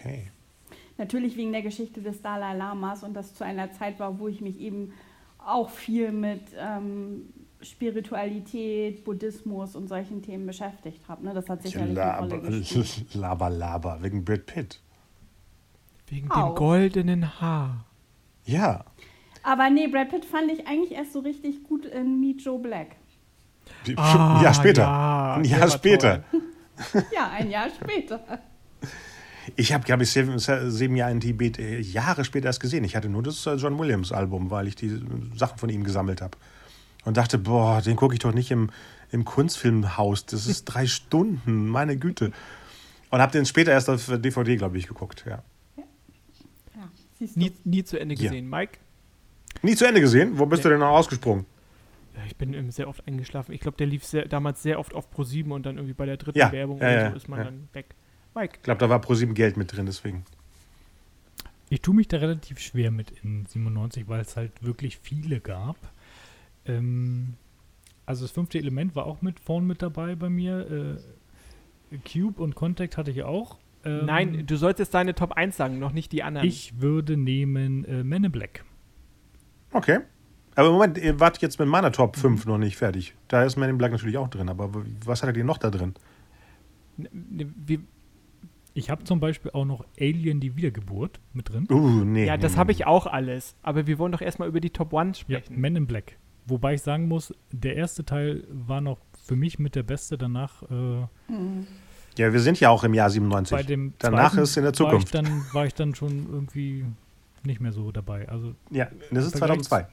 Okay. Natürlich wegen der Geschichte des Dalai Lamas und das zu einer Zeit war, wo ich mich eben auch viel mit ähm, Spiritualität, Buddhismus und solchen Themen beschäftigt habe. Ne? Das hat sicherlich eine Laber, Rolle gespielt. laber, laber, wegen Brad Pitt. Wegen dem Auch. goldenen Haar. Ja. Aber nee, Brad Pitt fand ich eigentlich erst so richtig gut in Meet Joe Black. Ein Ah, Jahr später. ja, ein Jahr später. Ja, ein Jahr später. Ich habe, glaube ich, sieben, sieben Jahre in Tibet äh, Jahre später erst gesehen. Ich hatte nur das äh, John Williams Album, weil ich die äh, Sachen von ihm gesammelt habe. Und dachte, boah, den gucke ich doch nicht im, im Kunstfilmhaus. Das ist drei Stunden, meine Güte. Und habe den später erst auf DVD, glaube ich, geguckt. Ja. Ja, siehst du. Nie, nie zu Ende Ja. gesehen. Mike? Nie zu Ende gesehen? Wo bist du denn noch ausgesprungen? Ja, ich bin sehr oft eingeschlafen. Ich glaube, der lief sehr, damals sehr oft auf Pro7 und dann irgendwie bei der dritten Ja, Werbung ja, oder ja, so ist man ja. dann weg. Mike? Ich glaube, da war ProSieben Geld mit drin, deswegen. Ich tue mich da relativ schwer mit in 97, weil es halt wirklich viele gab. Ähm, also das fünfte Element war auch mit vorn mit dabei bei mir. Äh, Cube und Contact hatte ich auch. Ähm, Nein, du sollst jetzt deine Top 1 sagen, noch nicht die anderen. Ich würde nehmen äh, Men in Black. Okay. Aber Moment, ihr wart jetzt mit meiner Top 5 noch nicht fertig. Da ist Man in Black natürlich auch drin, aber was hattet ihr noch da drin? Wir, Ich habe zum Beispiel auch noch Alien, die Wiedergeburt mit drin. Uh, nee. ja, das nee, habe ich auch alles. Aber wir wollen doch erstmal über die Top 1 Ja, sprechen. Men in Black. Wobei ich sagen muss, der erste Teil war noch für mich mit der beste. Danach äh, Ja, wir sind ja auch im Jahr 97. bei dem Danach ist in der War ich, Zukunft. dann, war ich dann schon irgendwie nicht mehr so dabei. Also ja, das ist Vergleich- 2002.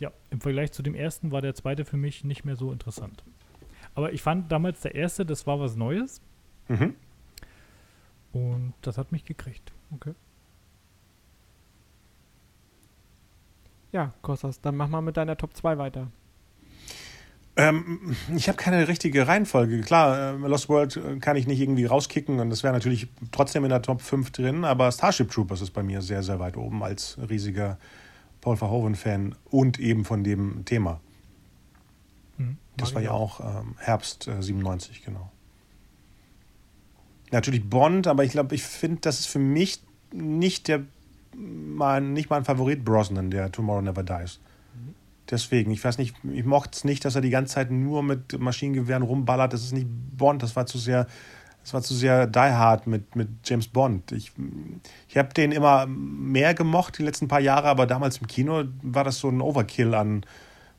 ja, im Vergleich zu dem ersten war der zweite für mich nicht mehr so interessant. Aber ich fand damals der erste, das war was Neues Mhm. Und das hat mich gekriegt. Okay. Ja, Kostas, dann mach mal mit deiner Top 2 weiter. Ähm, ich habe keine richtige Reihenfolge. Klar, äh, Lost World äh, kann ich nicht irgendwie rauskicken und das wäre natürlich trotzdem in der Top 5 drin, aber Starship Troopers ist bei mir sehr, sehr weit oben als riesiger Paul Verhoeven-Fan und eben von dem Thema. Mhm. Das war ja auch ähm, Herbst äh, 97, genau. Natürlich Bond, aber ich glaube, ich finde, das ist für mich nicht der mein, nicht mein Favorit Brosnan, der Tomorrow Never Dies. Deswegen, ich weiß nicht, ich mochte es nicht, dass er die ganze Zeit nur mit Maschinengewehren rumballert. Das ist nicht Bond, das war zu sehr, das war zu sehr Die Hard mit, mit James Bond. Ich, ich habe den immer mehr gemocht, die letzten paar Jahre, aber damals im Kino war das so ein Overkill an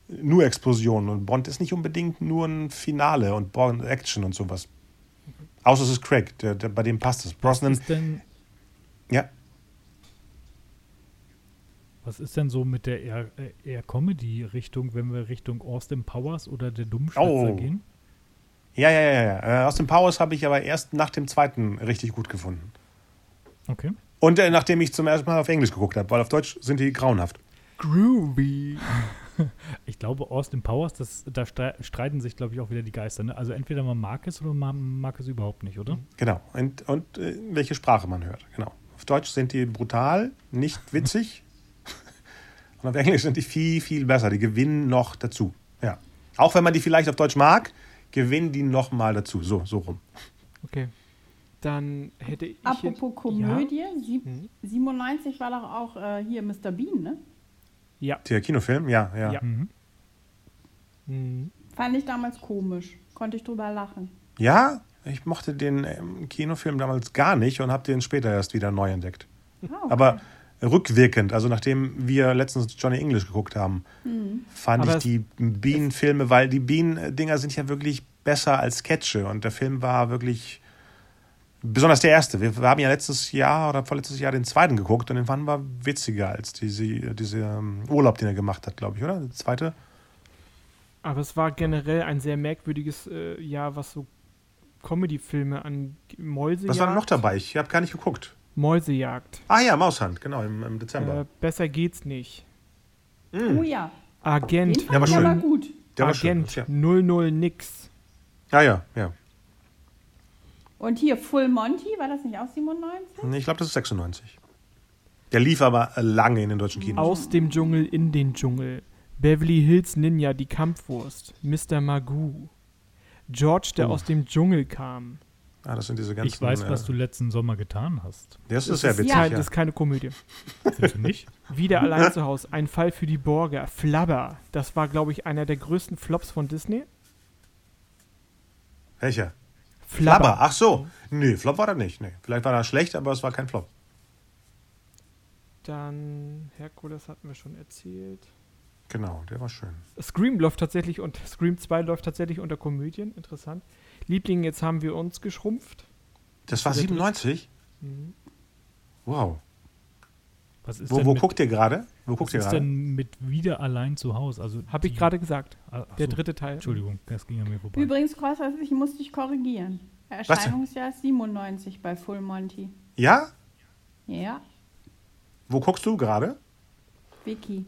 nur Explosionen. Und Bond ist nicht unbedingt nur ein Finale und Bond Action und sowas. Außer es ist Craig, der, der, bei dem passt es. Brosnan, ist denn, ja. was ist denn so mit der eher, äh, eher Comedy-Richtung, wenn wir Richtung Austin Powers oder der Dummschwätzer Oh. gehen? Ja, ja, ja, ja. Äh, Aus dem Powers habe ich aber erst nach dem zweiten richtig gut gefunden. Okay. Und äh, nachdem ich zum ersten Mal auf Englisch geguckt habe, weil auf Deutsch sind die grauenhaft. Groovy. Ich glaube, Austin Powers, das, da stre streiten sich, glaube ich, auch wieder die Geister. Ne? Also entweder man mag es oder man mag es überhaupt nicht, oder? Genau. Und, und äh, welche Sprache man hört. Genau. Auf Deutsch sind die brutal, nicht witzig. und auf Englisch sind die viel, viel besser. Die gewinnen noch dazu. Ja. Auch wenn man die vielleicht auf Deutsch mag, gewinnen die noch mal dazu. So, so rum. Okay. Dann hätte ich. Apropos Komödie, sieb- Mhm. 97 war doch auch äh, hier Mr. Bean, ne? Ja. Der Kinofilm, ja, ja. Ja. Mhm. Mhm. Fand ich damals komisch. Konnte ich drüber lachen. Ja, ich mochte den ähm, Kinofilm damals gar nicht und habe den später erst wieder neu entdeckt. Ah, okay. Aber rückwirkend, also nachdem wir letztens Johnny English geguckt haben, fand Aber ich die Bienenfilme, weil die Bienen-Dinger sind ja wirklich besser als Sketche und der Film war wirklich, besonders der erste. Wir, wir haben ja letztes Jahr oder vorletztes Jahr den zweiten geguckt und den fanden wir witziger als diese, diese ähm, Urlaub, den er gemacht hat, glaube ich, oder? Der zweite? Aber es war generell ein sehr merkwürdiges äh, Jahr, was so Comedy-Filme an Mäusejagd. Was war denn noch dabei? Ich habe gar nicht geguckt. Mäusejagd. Ah ja, Maushand, genau, im, im Äh, Dezember. besser geht's nicht. Oh ja, Agent, fand war schön. aber gut. Der war schön, Agent ja. 00 nix. Ja, ja, ja. Und hier Full Monty, war das nicht auch 97? Ich glaube, das ist 96. Der lief aber äh, lange in den deutschen Kinos. Aus dem Dschungel in den Dschungel. Beverly Hills Ninja, die Kampfwurst. Mr. Magoo. George, der Oh. aus dem Dschungel kam. Ah, das sind diese ganzen. Ich weiß, was äh, du letzten Sommer getan hast. Das ist sehr ist witzig. kein, ja. Das ist keine Komödie. Findest du nicht? Wieder allein zu Hause. Ein Fall für die Borger. Flabber. Das war, glaube ich, einer der größten Flops von Disney. Welcher? Flabber. Flabber. Ach so. Nee, Flop war das nicht. Nee. Vielleicht war das schlecht, aber es war kein Flop. Dann Herkules hatten wir schon erzählt. Genau, der war schön. Scream läuft tatsächlich und Scream 2 läuft tatsächlich unter Komödien. Interessant. Liebling, jetzt haben wir uns geschrumpft. Das war der 97? Mhm. Wow. Was ist Wo, denn wo mit, guckt ihr gerade? Wo was guckt ihr ist gerade? denn mit wieder allein zu Hause? Also Habe ich gerade gesagt. Ah, ach Der so, dritte Teil. Entschuldigung, das ging an mir vorbei. Übrigens, Kreuz, ich muss dich korrigieren. Erscheinungsjahr ist 97 bei Full Monty. Ja? Ja, Wo guckst du gerade? Vicky.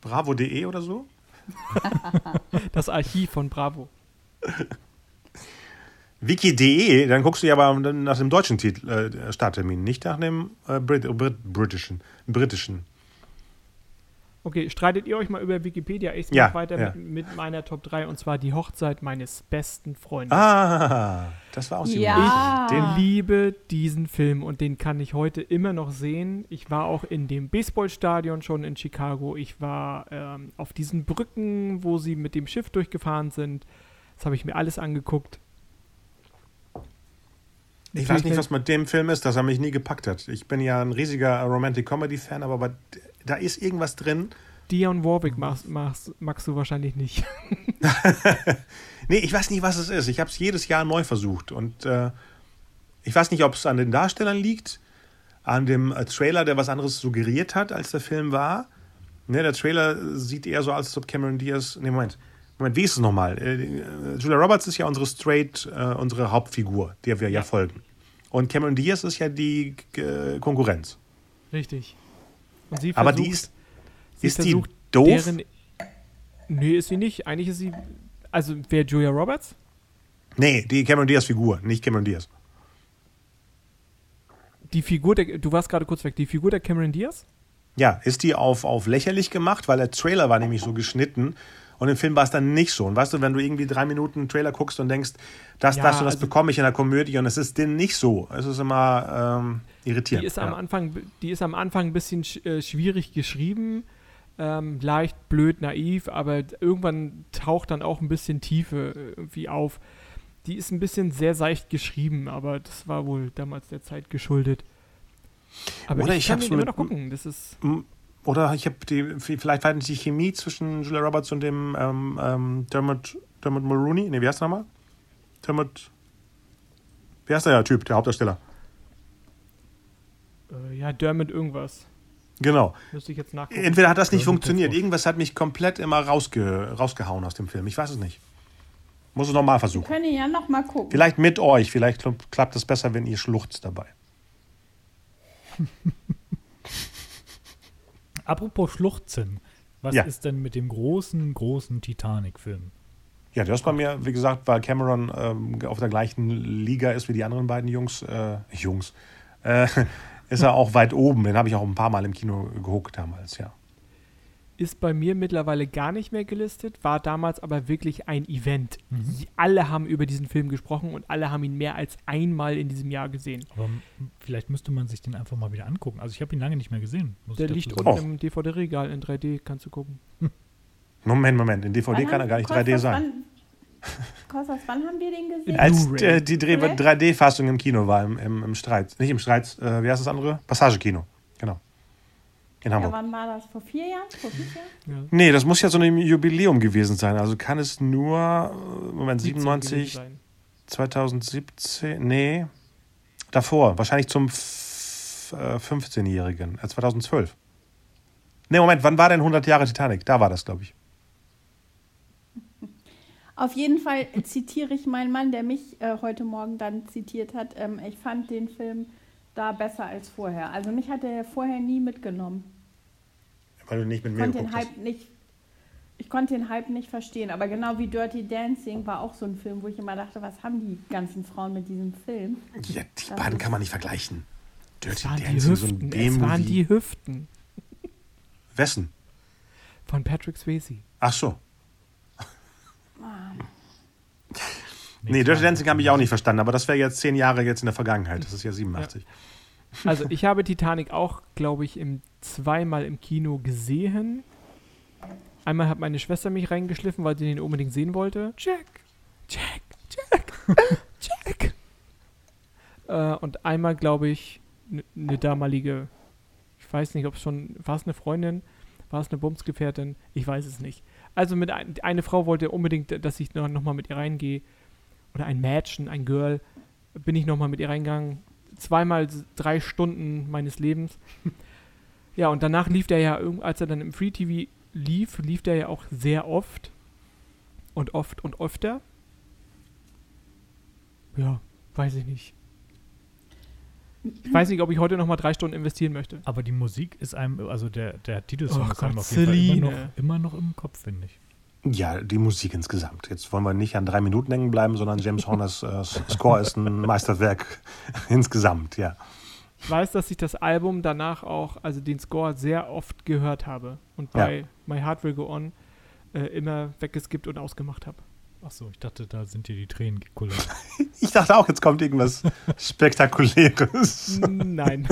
Bravo.de oder so? Das Archiv von Bravo. Wiki.de, dann guckst du ja aber nach dem deutschen Titel, äh, Starttermin, nicht nach dem äh, Brit Brit britischen. britischen. Okay, streitet ihr euch mal über Wikipedia? Ich Ja, mach weiter ja. mit, mit meiner Top 3 und zwar die Hochzeit meines besten Freundes. Ah, das war aus dem Ja. Ich Ah. liebe diesen Film und den kann ich heute immer noch sehen. Ich war auch in dem Baseballstadion schon in Chicago. Ich war ähm, auf diesen Brücken, wo sie mit dem Schiff durchgefahren sind. Das habe ich mir alles angeguckt. Ich weiß nicht, was mit dem Film ist, dass er mich nie gepackt hat. Ich bin ja ein riesiger Romantic Comedy Fan, aber da ist irgendwas drin. Dion Warwick magst, magst, magst du wahrscheinlich nicht. Nee, ich weiß nicht, was es ist. Ich habe es jedes Jahr neu versucht und äh, ich weiß nicht, ob es an den Darstellern liegt, an dem äh, Trailer, der was anderes suggeriert hat, als der Film war. Ne, der Trailer sieht eher so aus, als ob Cameron Diaz. Nee, Moment. Moment, wie ist es nochmal? Äh, äh, Julia Roberts ist ja unsere Straight, äh, unsere Hauptfigur, der wir ja, folgen. Und Cameron Diaz ist ja die äh, Konkurrenz. Richtig. Und sie Aber versucht, die ist, ist die versucht, doof? Deren, nee, ist sie nicht. Eigentlich ist sie Also wer Julia Roberts? Nee, die Cameron Diaz Figur, nicht Cameron Diaz. Die Figur der, du warst gerade kurz weg, die Figur der Cameron Diaz? Ja, ist die auf, auf lächerlich gemacht, weil der Trailer war nämlich so geschnitten und im Film war es dann nicht so. Und weißt du, wenn du irgendwie drei Minuten einen Trailer guckst und denkst, das, Ja, das und das also- bekomme ich in der Komödie und es ist denn nicht so. Es ist immer ähm, irritierend. Die ist am ja. Anfang, die ist am Anfang ein bisschen sch äh, schwierig geschrieben, ähm, leicht blöd, naiv, aber irgendwann taucht dann auch ein bisschen Tiefe äh, irgendwie auf. Die ist ein bisschen sehr seicht geschrieben, aber das war wohl damals der Zeit geschuldet. Aber Oder ich, ich kann den immer noch gucken. Das ist Oder ich habe die, vielleicht war die Chemie zwischen Julia Roberts und dem ähm, ähm, Dermot, Dermot Mulroney. Nee, wie heißt der nochmal? Dermot. Wie heißt der Typ, der Hauptdarsteller? äh, ja Dermot irgendwas. Genau. Müsste ich jetzt nachgucken. Entweder hat das nicht Dermot funktioniert. Irgendwas hat mich komplett immer rausge rausgehauen aus dem Film. Ich weiß es nicht. Muss es nochmal Wir versuchen. können ja noch mal gucken. Vielleicht mit euch. Vielleicht kl- klappt es besser, wenn ihr schluchzt dabei. Apropos Schluchzen. Was Ja. ist denn mit dem großen, großen Titanic-Film? Ja, der ist bei mir, wie gesagt, weil Cameron ähm, auf der gleichen Liga ist wie die anderen beiden Jungs. Äh, Jungs. Äh, ist er auch weit oben. Den habe ich auch ein paar Mal im Kino gehuckt damals, ja. Ist bei mir mittlerweile gar nicht mehr gelistet, war damals aber wirklich ein Event. Sie alle haben über diesen Film gesprochen und alle haben ihn mehr als einmal in diesem Jahr gesehen. Aber vielleicht müsste man sich den einfach mal wieder angucken. Also ich habe ihn lange nicht mehr gesehen. Muss Der liegt unten. Oh. im DVD-Regal in 3D, kannst du gucken. Moment, Moment. In DVD Wann kann er gar nicht Kostas, 3D sein. Kostas, wann haben wir den gesehen? Als äh, die Dreh- Vielleicht? 3D-Fassung im Kino war, im, im, im Streit. Nicht im Streit, äh, wie heißt das andere? Passagekino. In ja, Hamburg. wann war das? Vor vier Jahren? Vor fünf Jahren? Ja. Nee, das muss ja so ein Jubiläum gewesen sein. Also kann es nur, äh, Moment, 17 97, gewesen sein. 2017, nee, davor, wahrscheinlich zum f- äh, 15-Jährigen, äh, 2012. Nee, Moment, wann war denn 100 Jahre Titanic? Da war das, glaube ich. Auf jeden Fall zitiere ich meinen Mann, der mich äh, heute Morgen dann zitiert hat. Ähm, ich fand den Film da besser als vorher. Also mich hat er vorher nie mitgenommen. Weil du nicht mit Ich mir konnte den geguckt hast. Hype nicht. Ich konnte den Hype nicht verstehen, aber genau wie Dirty Dancing war auch so ein Film, wo ich immer dachte, was haben die ganzen Frauen mit diesem Film? Ja, die Das beiden ist- kann man nicht vergleichen. Dirty Dancing, so ein es waren B-Movie. die Hüften Wessen? von Patrick Swayze. Ach so. Nee, Dirty. Dancing habe ich auch nicht verstanden, aber das wäre jetzt zehn Jahre jetzt in der Vergangenheit. Das ist ja 87. Also ich habe Titanic auch, glaube ich, im, zweimal im Kino gesehen. Einmal hat meine Schwester mich reingeschliffen, weil sie den unbedingt sehen wollte. Jack, Jack, Jack, Jack. Äh, und einmal, glaube ich, eine damalige, ich weiß nicht, ob es schon, war es eine Freundin, war es eine Bumsgefährtin, ich weiß es nicht. Also mit ein, eine Frau wollte unbedingt, dass ich noch, noch mit ihr reingehe. Oder ein Mädchen, ein Girl, bin ich noch mal mit ihr reingegangen. Zweimal drei Stunden meines Lebens. Ja, und danach lief der ja, als er dann im Free TV lief, lief der ja auch sehr oft. Und oft und öfter. Ja, weiß ich nicht. Ich weiß nicht, ob ich heute noch mal drei Stunden investieren möchte. Aber die Musik ist einem, also der, der Titelsong Oh ist einem Gott, auf jeden Fall immer noch, immer noch im Kopf, finde ich. Ja, die Musik insgesamt. Jetzt wollen wir nicht an drei Minuten hängen bleiben, sondern James Horners äh, Score ist ein Meisterwerk insgesamt, ja. Ich weiß, dass ich das Album danach auch, also den Score, sehr oft gehört habe. Und bei My Heart Will Go On äh, immer weggeskippt und ausgemacht habe. Ach so, ich dachte, da sind dir die Tränen gekullert. Ich dachte auch, jetzt kommt irgendwas Spektakuläres. Nein.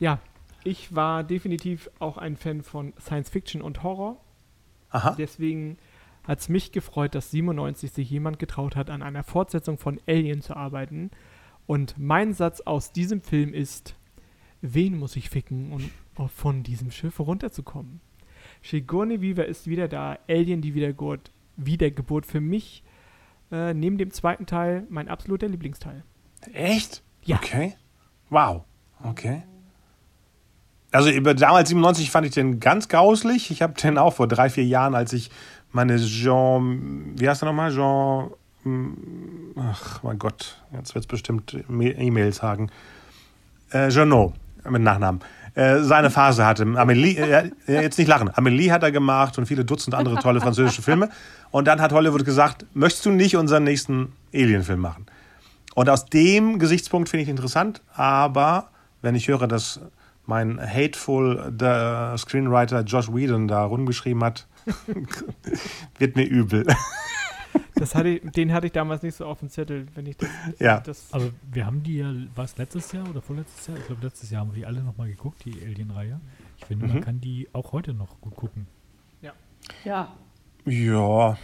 ja, ich war definitiv auch ein Fan von Science Fiction und Horror. Aha. Deswegen hat es mich gefreut, dass 97 sich jemand getraut hat, an einer Fortsetzung von Alien zu arbeiten. Und mein Satz aus diesem Film ist, wen muss ich ficken, um von diesem Schiff runterzukommen? Sigourney Weaver ist wieder da, Alien die Wiedergeburt, Wiedergeburt für mich, äh, neben dem zweiten Teil, mein absoluter Lieblingsteil. Echt? Ja. Okay. Wow. Okay. Also damals 97 fand ich den ganz grauslich. Ich habe den auch vor drei, vier Jahren, als ich meine Jean, wie heißt er nochmal? Jean, hm, ach mein Gott, jetzt wird es bestimmt E-Mails sagen. Äh, Jeannot mit Nachnamen. äh, seine Phase hatte. Amelie, äh, jetzt nicht lachen. Amelie hat er gemacht und viele Dutzend andere tolle französische Filme. Und dann hat Hollywood gesagt, möchtest du nicht unseren nächsten Alien-Film machen? Und aus dem Gesichtspunkt finde ich interessant, aber wenn ich höre, dass mein hateful der Screenwriter Josh Whedon da rumgeschrieben hat, wird mir übel. Das hatte ich, den hatte ich damals nicht so auf dem Zettel, wenn ich das. Ja. das Aber wir haben die ja, war es letztes Jahr oder vorletztes Jahr? Ich glaube, letztes Jahr haben wir die alle nochmal geguckt, die Alien-Reihe. Ich finde, man Mhm. kann die auch heute noch gut gucken. Ja. Ja,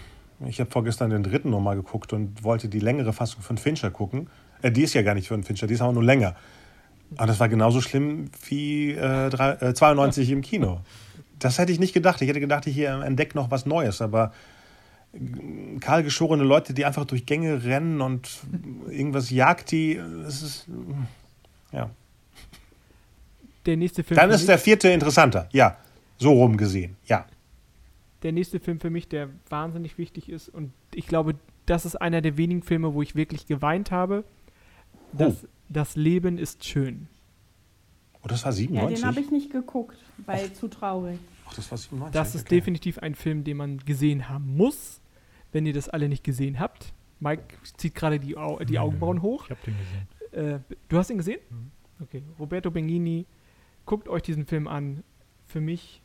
ich habe vorgestern den dritten nochmal geguckt und wollte die längere Fassung von Fincher gucken. Äh, die ist ja gar nicht von Fincher, die ist aber nur länger. Aber das war genauso schlimm wie äh, drei, äh, 92 im Kino. Das hätte ich nicht gedacht. Ich hätte gedacht, ich hier entdecke noch was Neues, aber äh, kahlgeschorene Leute, die einfach durch Gänge rennen und irgendwas jagt die, das ist, ja. der nächste Film. Dann ist der vierte interessanter. Ja, so rum gesehen. Ja. der nächste Film für mich, der wahnsinnig wichtig ist. Und ich glaube, das ist einer der wenigen Filme, wo ich wirklich geweint habe. Das, Oh. Das Leben ist schön. Oh, das war Ja, 97? den habe ich nicht geguckt, weil zu traurig. Ach, das war 97. Das ist okay. definitiv ein Film, den man gesehen haben muss, wenn ihr das alle nicht gesehen habt. Mike zieht gerade die, Au die Nee, Augenbrauen hoch. Ich habe den gesehen. Äh, du hast ihn gesehen? Mhm. Okay. Roberto Benigni, guckt euch diesen Film an. Für mich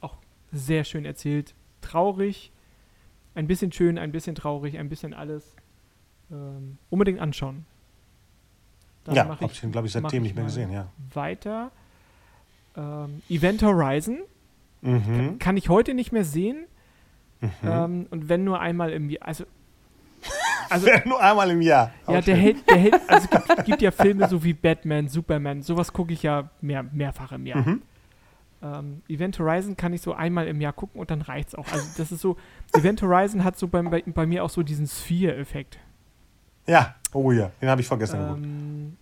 auch sehr schön erzählt. Traurig, ein bisschen schön, ein bisschen traurig, ein bisschen alles. Ähm, unbedingt anschauen. Dann Ja, habe ich den, glaube ich, seitdem ich nicht mehr gesehen, ja. Weiter. Ähm, Event Horizon Mhm. kann ich heute nicht mehr sehen. Mhm. Ähm, und wenn nur einmal im Jahr. Also, also Nur einmal im Jahr. ja, der hält, der hält, also es gibt, gibt ja Filme so wie Batman, Superman, sowas gucke ich ja mehr, mehrfach im Jahr. Mhm. Ähm, Event Horizon kann ich so einmal im Jahr gucken und dann reicht's auch. Also das ist so, Event Horizon hat so bei, bei, bei mir auch so diesen Sphere-Effekt. Ja, oh ja, den habe ich vorgestern geguckt. Ähm,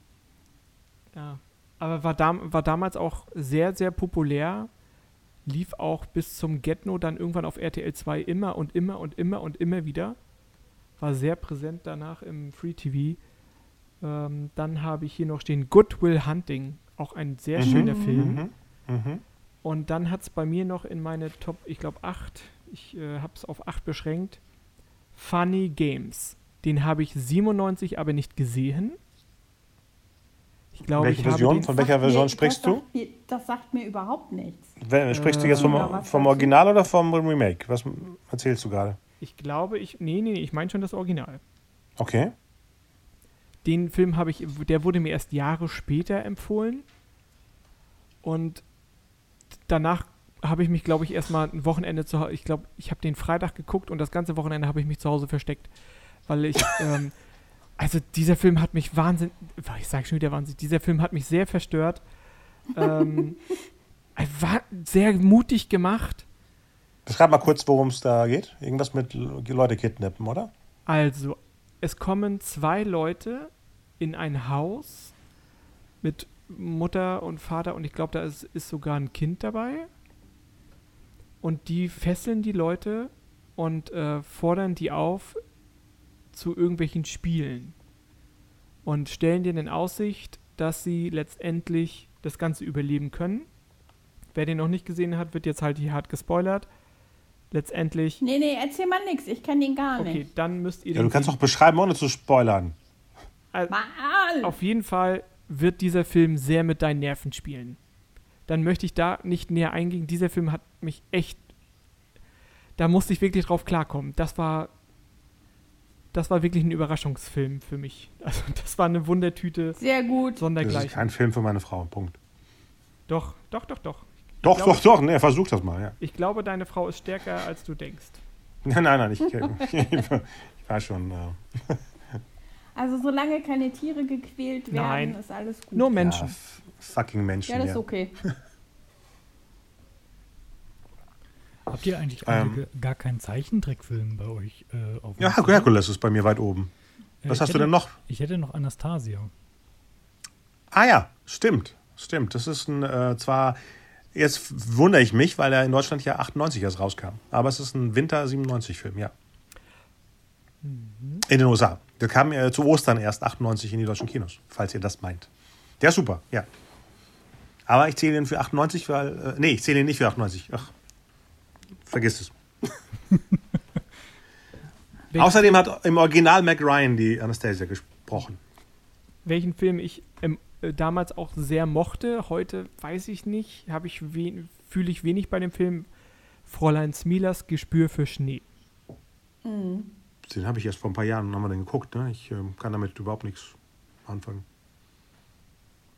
ja, aber war, dam war damals auch sehr, sehr populär. Lief auch bis zum Get-No dann irgendwann auf RTL 2 immer und immer und immer und immer wieder. War sehr präsent danach im Free TV. Ähm, dann habe ich hier noch stehen Good Will Hunting. Auch ein sehr Mhm, schöner Film. Mhm. Mhm. Und dann hat es bei mir noch in meine Top, ich glaube 8, ich äh, habe es auf 8 beschränkt, Funny Games. Den habe ich 97 aber nicht gesehen. Ich glaube, Welche ich habe Version? Von welcher Version mir- sprichst das du? Sagt mir, das sagt mir überhaupt nichts. Wer- Sprichst du jetzt Äh, vom, was vom? Original oder vom Remake? Was erzählst du gerade? Ich glaube, ich, nee, nee, nee, ich meine schon das Original. Okay. Den Film habe ich, der wurde mir erst Jahre später empfohlen. Und danach habe ich mich, glaube ich, erstmal ein Wochenende zu Hause, ich glaube, ich habe den Freitag geguckt und das ganze Wochenende habe ich mich zu Hause versteckt. Weil ich, ähm, also dieser Film hat mich wahnsinnig, ich sage schon wieder wahnsinnig, dieser Film hat mich sehr verstört. Ähm, er war sehr mutig gemacht. Beschreib mal kurz, worum es da geht. Irgendwas mit Leute kidnappen, oder? Also, es kommen zwei Leute in ein Haus mit Mutter und Vater und ich glaube, da ist, ist sogar ein Kind dabei. Und die fesseln die Leute und äh, fordern die auf zu irgendwelchen Spielen. Und stellen denen in Aussicht, dass sie letztendlich das Ganze überleben können. Wer den noch nicht gesehen hat, wird jetzt halt hier hart gespoilert. Letztendlich, Nee, nee, erzähl mal nix. Ich kenne den gar okay, nicht. dann müsst ihr Ja, den du kannst doch beschreiben, ohne zu spoilern. Mal! Auf jeden Fall wird dieser Film sehr mit deinen Nerven spielen. Dann möchte ich da nicht näher eingehen. Dieser Film hat mich echt. Da musste ich wirklich drauf klarkommen. Das war. Das war wirklich ein Überraschungsfilm für mich. Also, das war eine Wundertüte Sehr gut. Das ist sondergleichen. kein Film für meine Frau. Punkt. Doch, doch, doch, doch. Doch, glaube- doch, doch. Nee, versuch das mal. Ja. Ich glaube, deine Frau ist stärker, als du denkst. Nein, nein, nein. Ich, ich, ich war schon. Äh, Also solange keine Tiere gequält werden, Nein. ist alles gut. Nur ja, Menschen. f- fucking Menschen. Ja, das Ja, ist okay. Habt ihr eigentlich Ähm. gar keinen Zeichentrickfilm bei euch äh, auf dem ja? Herkules ist bei mir weit oben. Äh, Was ich hast du hätte- denn noch? Ich hätte noch Anastasia. Ah ja, stimmt. Stimmt. Das ist ein, äh, zwar, jetzt wundere ich mich, weil er in Deutschland ja 98 erst rauskam. Aber es ist ein Winter 97 Film, ja. In den USA. Der kam äh, zu Ostern erst 98 in die deutschen Kinos, falls ihr das meint. Der ist super, ja. Aber ich zähle ihn für 98, weil. Äh, nee, ich zähle ihn nicht für 98. Ach, vergiss es. Außerdem hat im Original Mac Ryan die Anastasia gesprochen. Welchen Film ich ähm, äh, damals auch sehr mochte, heute weiß ich nicht, habe ich fühle ich wenig bei dem Film Fräulein Smilers Gespür für Schnee. Mhm. Den habe ich erst vor ein paar Jahren haben wir den geguckt. Ne? Ich äh, kann damit überhaupt nichts anfangen.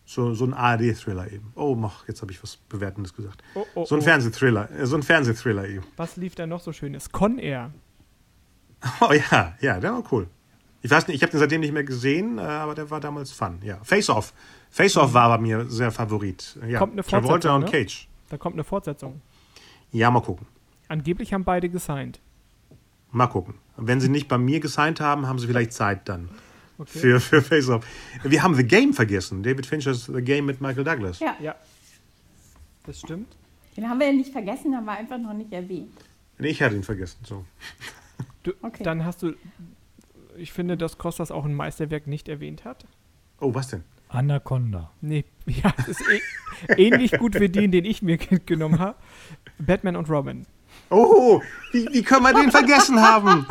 So, so ein ARD-Thriller eben. Oh, mach, jetzt habe ich was Bewertendes gesagt. Oh, oh, so ein oh. Fernsehthriller. Äh, so ein Fernsehthriller eben. Was lief da noch so schönes? Con Air. Oh ja, ja, der war cool. Ich weiß nicht, ich habe den seitdem nicht mehr gesehen, äh, aber der war damals fun. Ja, Face Off. Face Off war bei mir sehr Favorit. Ja, kommt eine Fortsetzung, Travolta und ne? Cage. Da kommt eine Fortsetzung. Ja, mal gucken. Angeblich haben beide gesigned. Mal gucken. Wenn sie nicht bei mir gesigned haben, haben sie vielleicht Zeit dann. Okay. Für, für Face Off. Wir haben The Game vergessen. David Finchers The Game mit Michael Douglas. Ja. ja. Das stimmt. Den haben wir ja nicht vergessen, haben wir einfach noch nicht erwähnt. Nee, ich hatte ihn vergessen. So. Du, okay. Dann hast du. Ich finde, dass Kostas auch ein Meisterwerk nicht erwähnt hat. Oh, was denn? Anaconda. Nee, ja, das ist eh, ähnlich gut wie den, den ich mir genommen habe. Batman und Robin. Oh, wie, wie können wir den vergessen haben?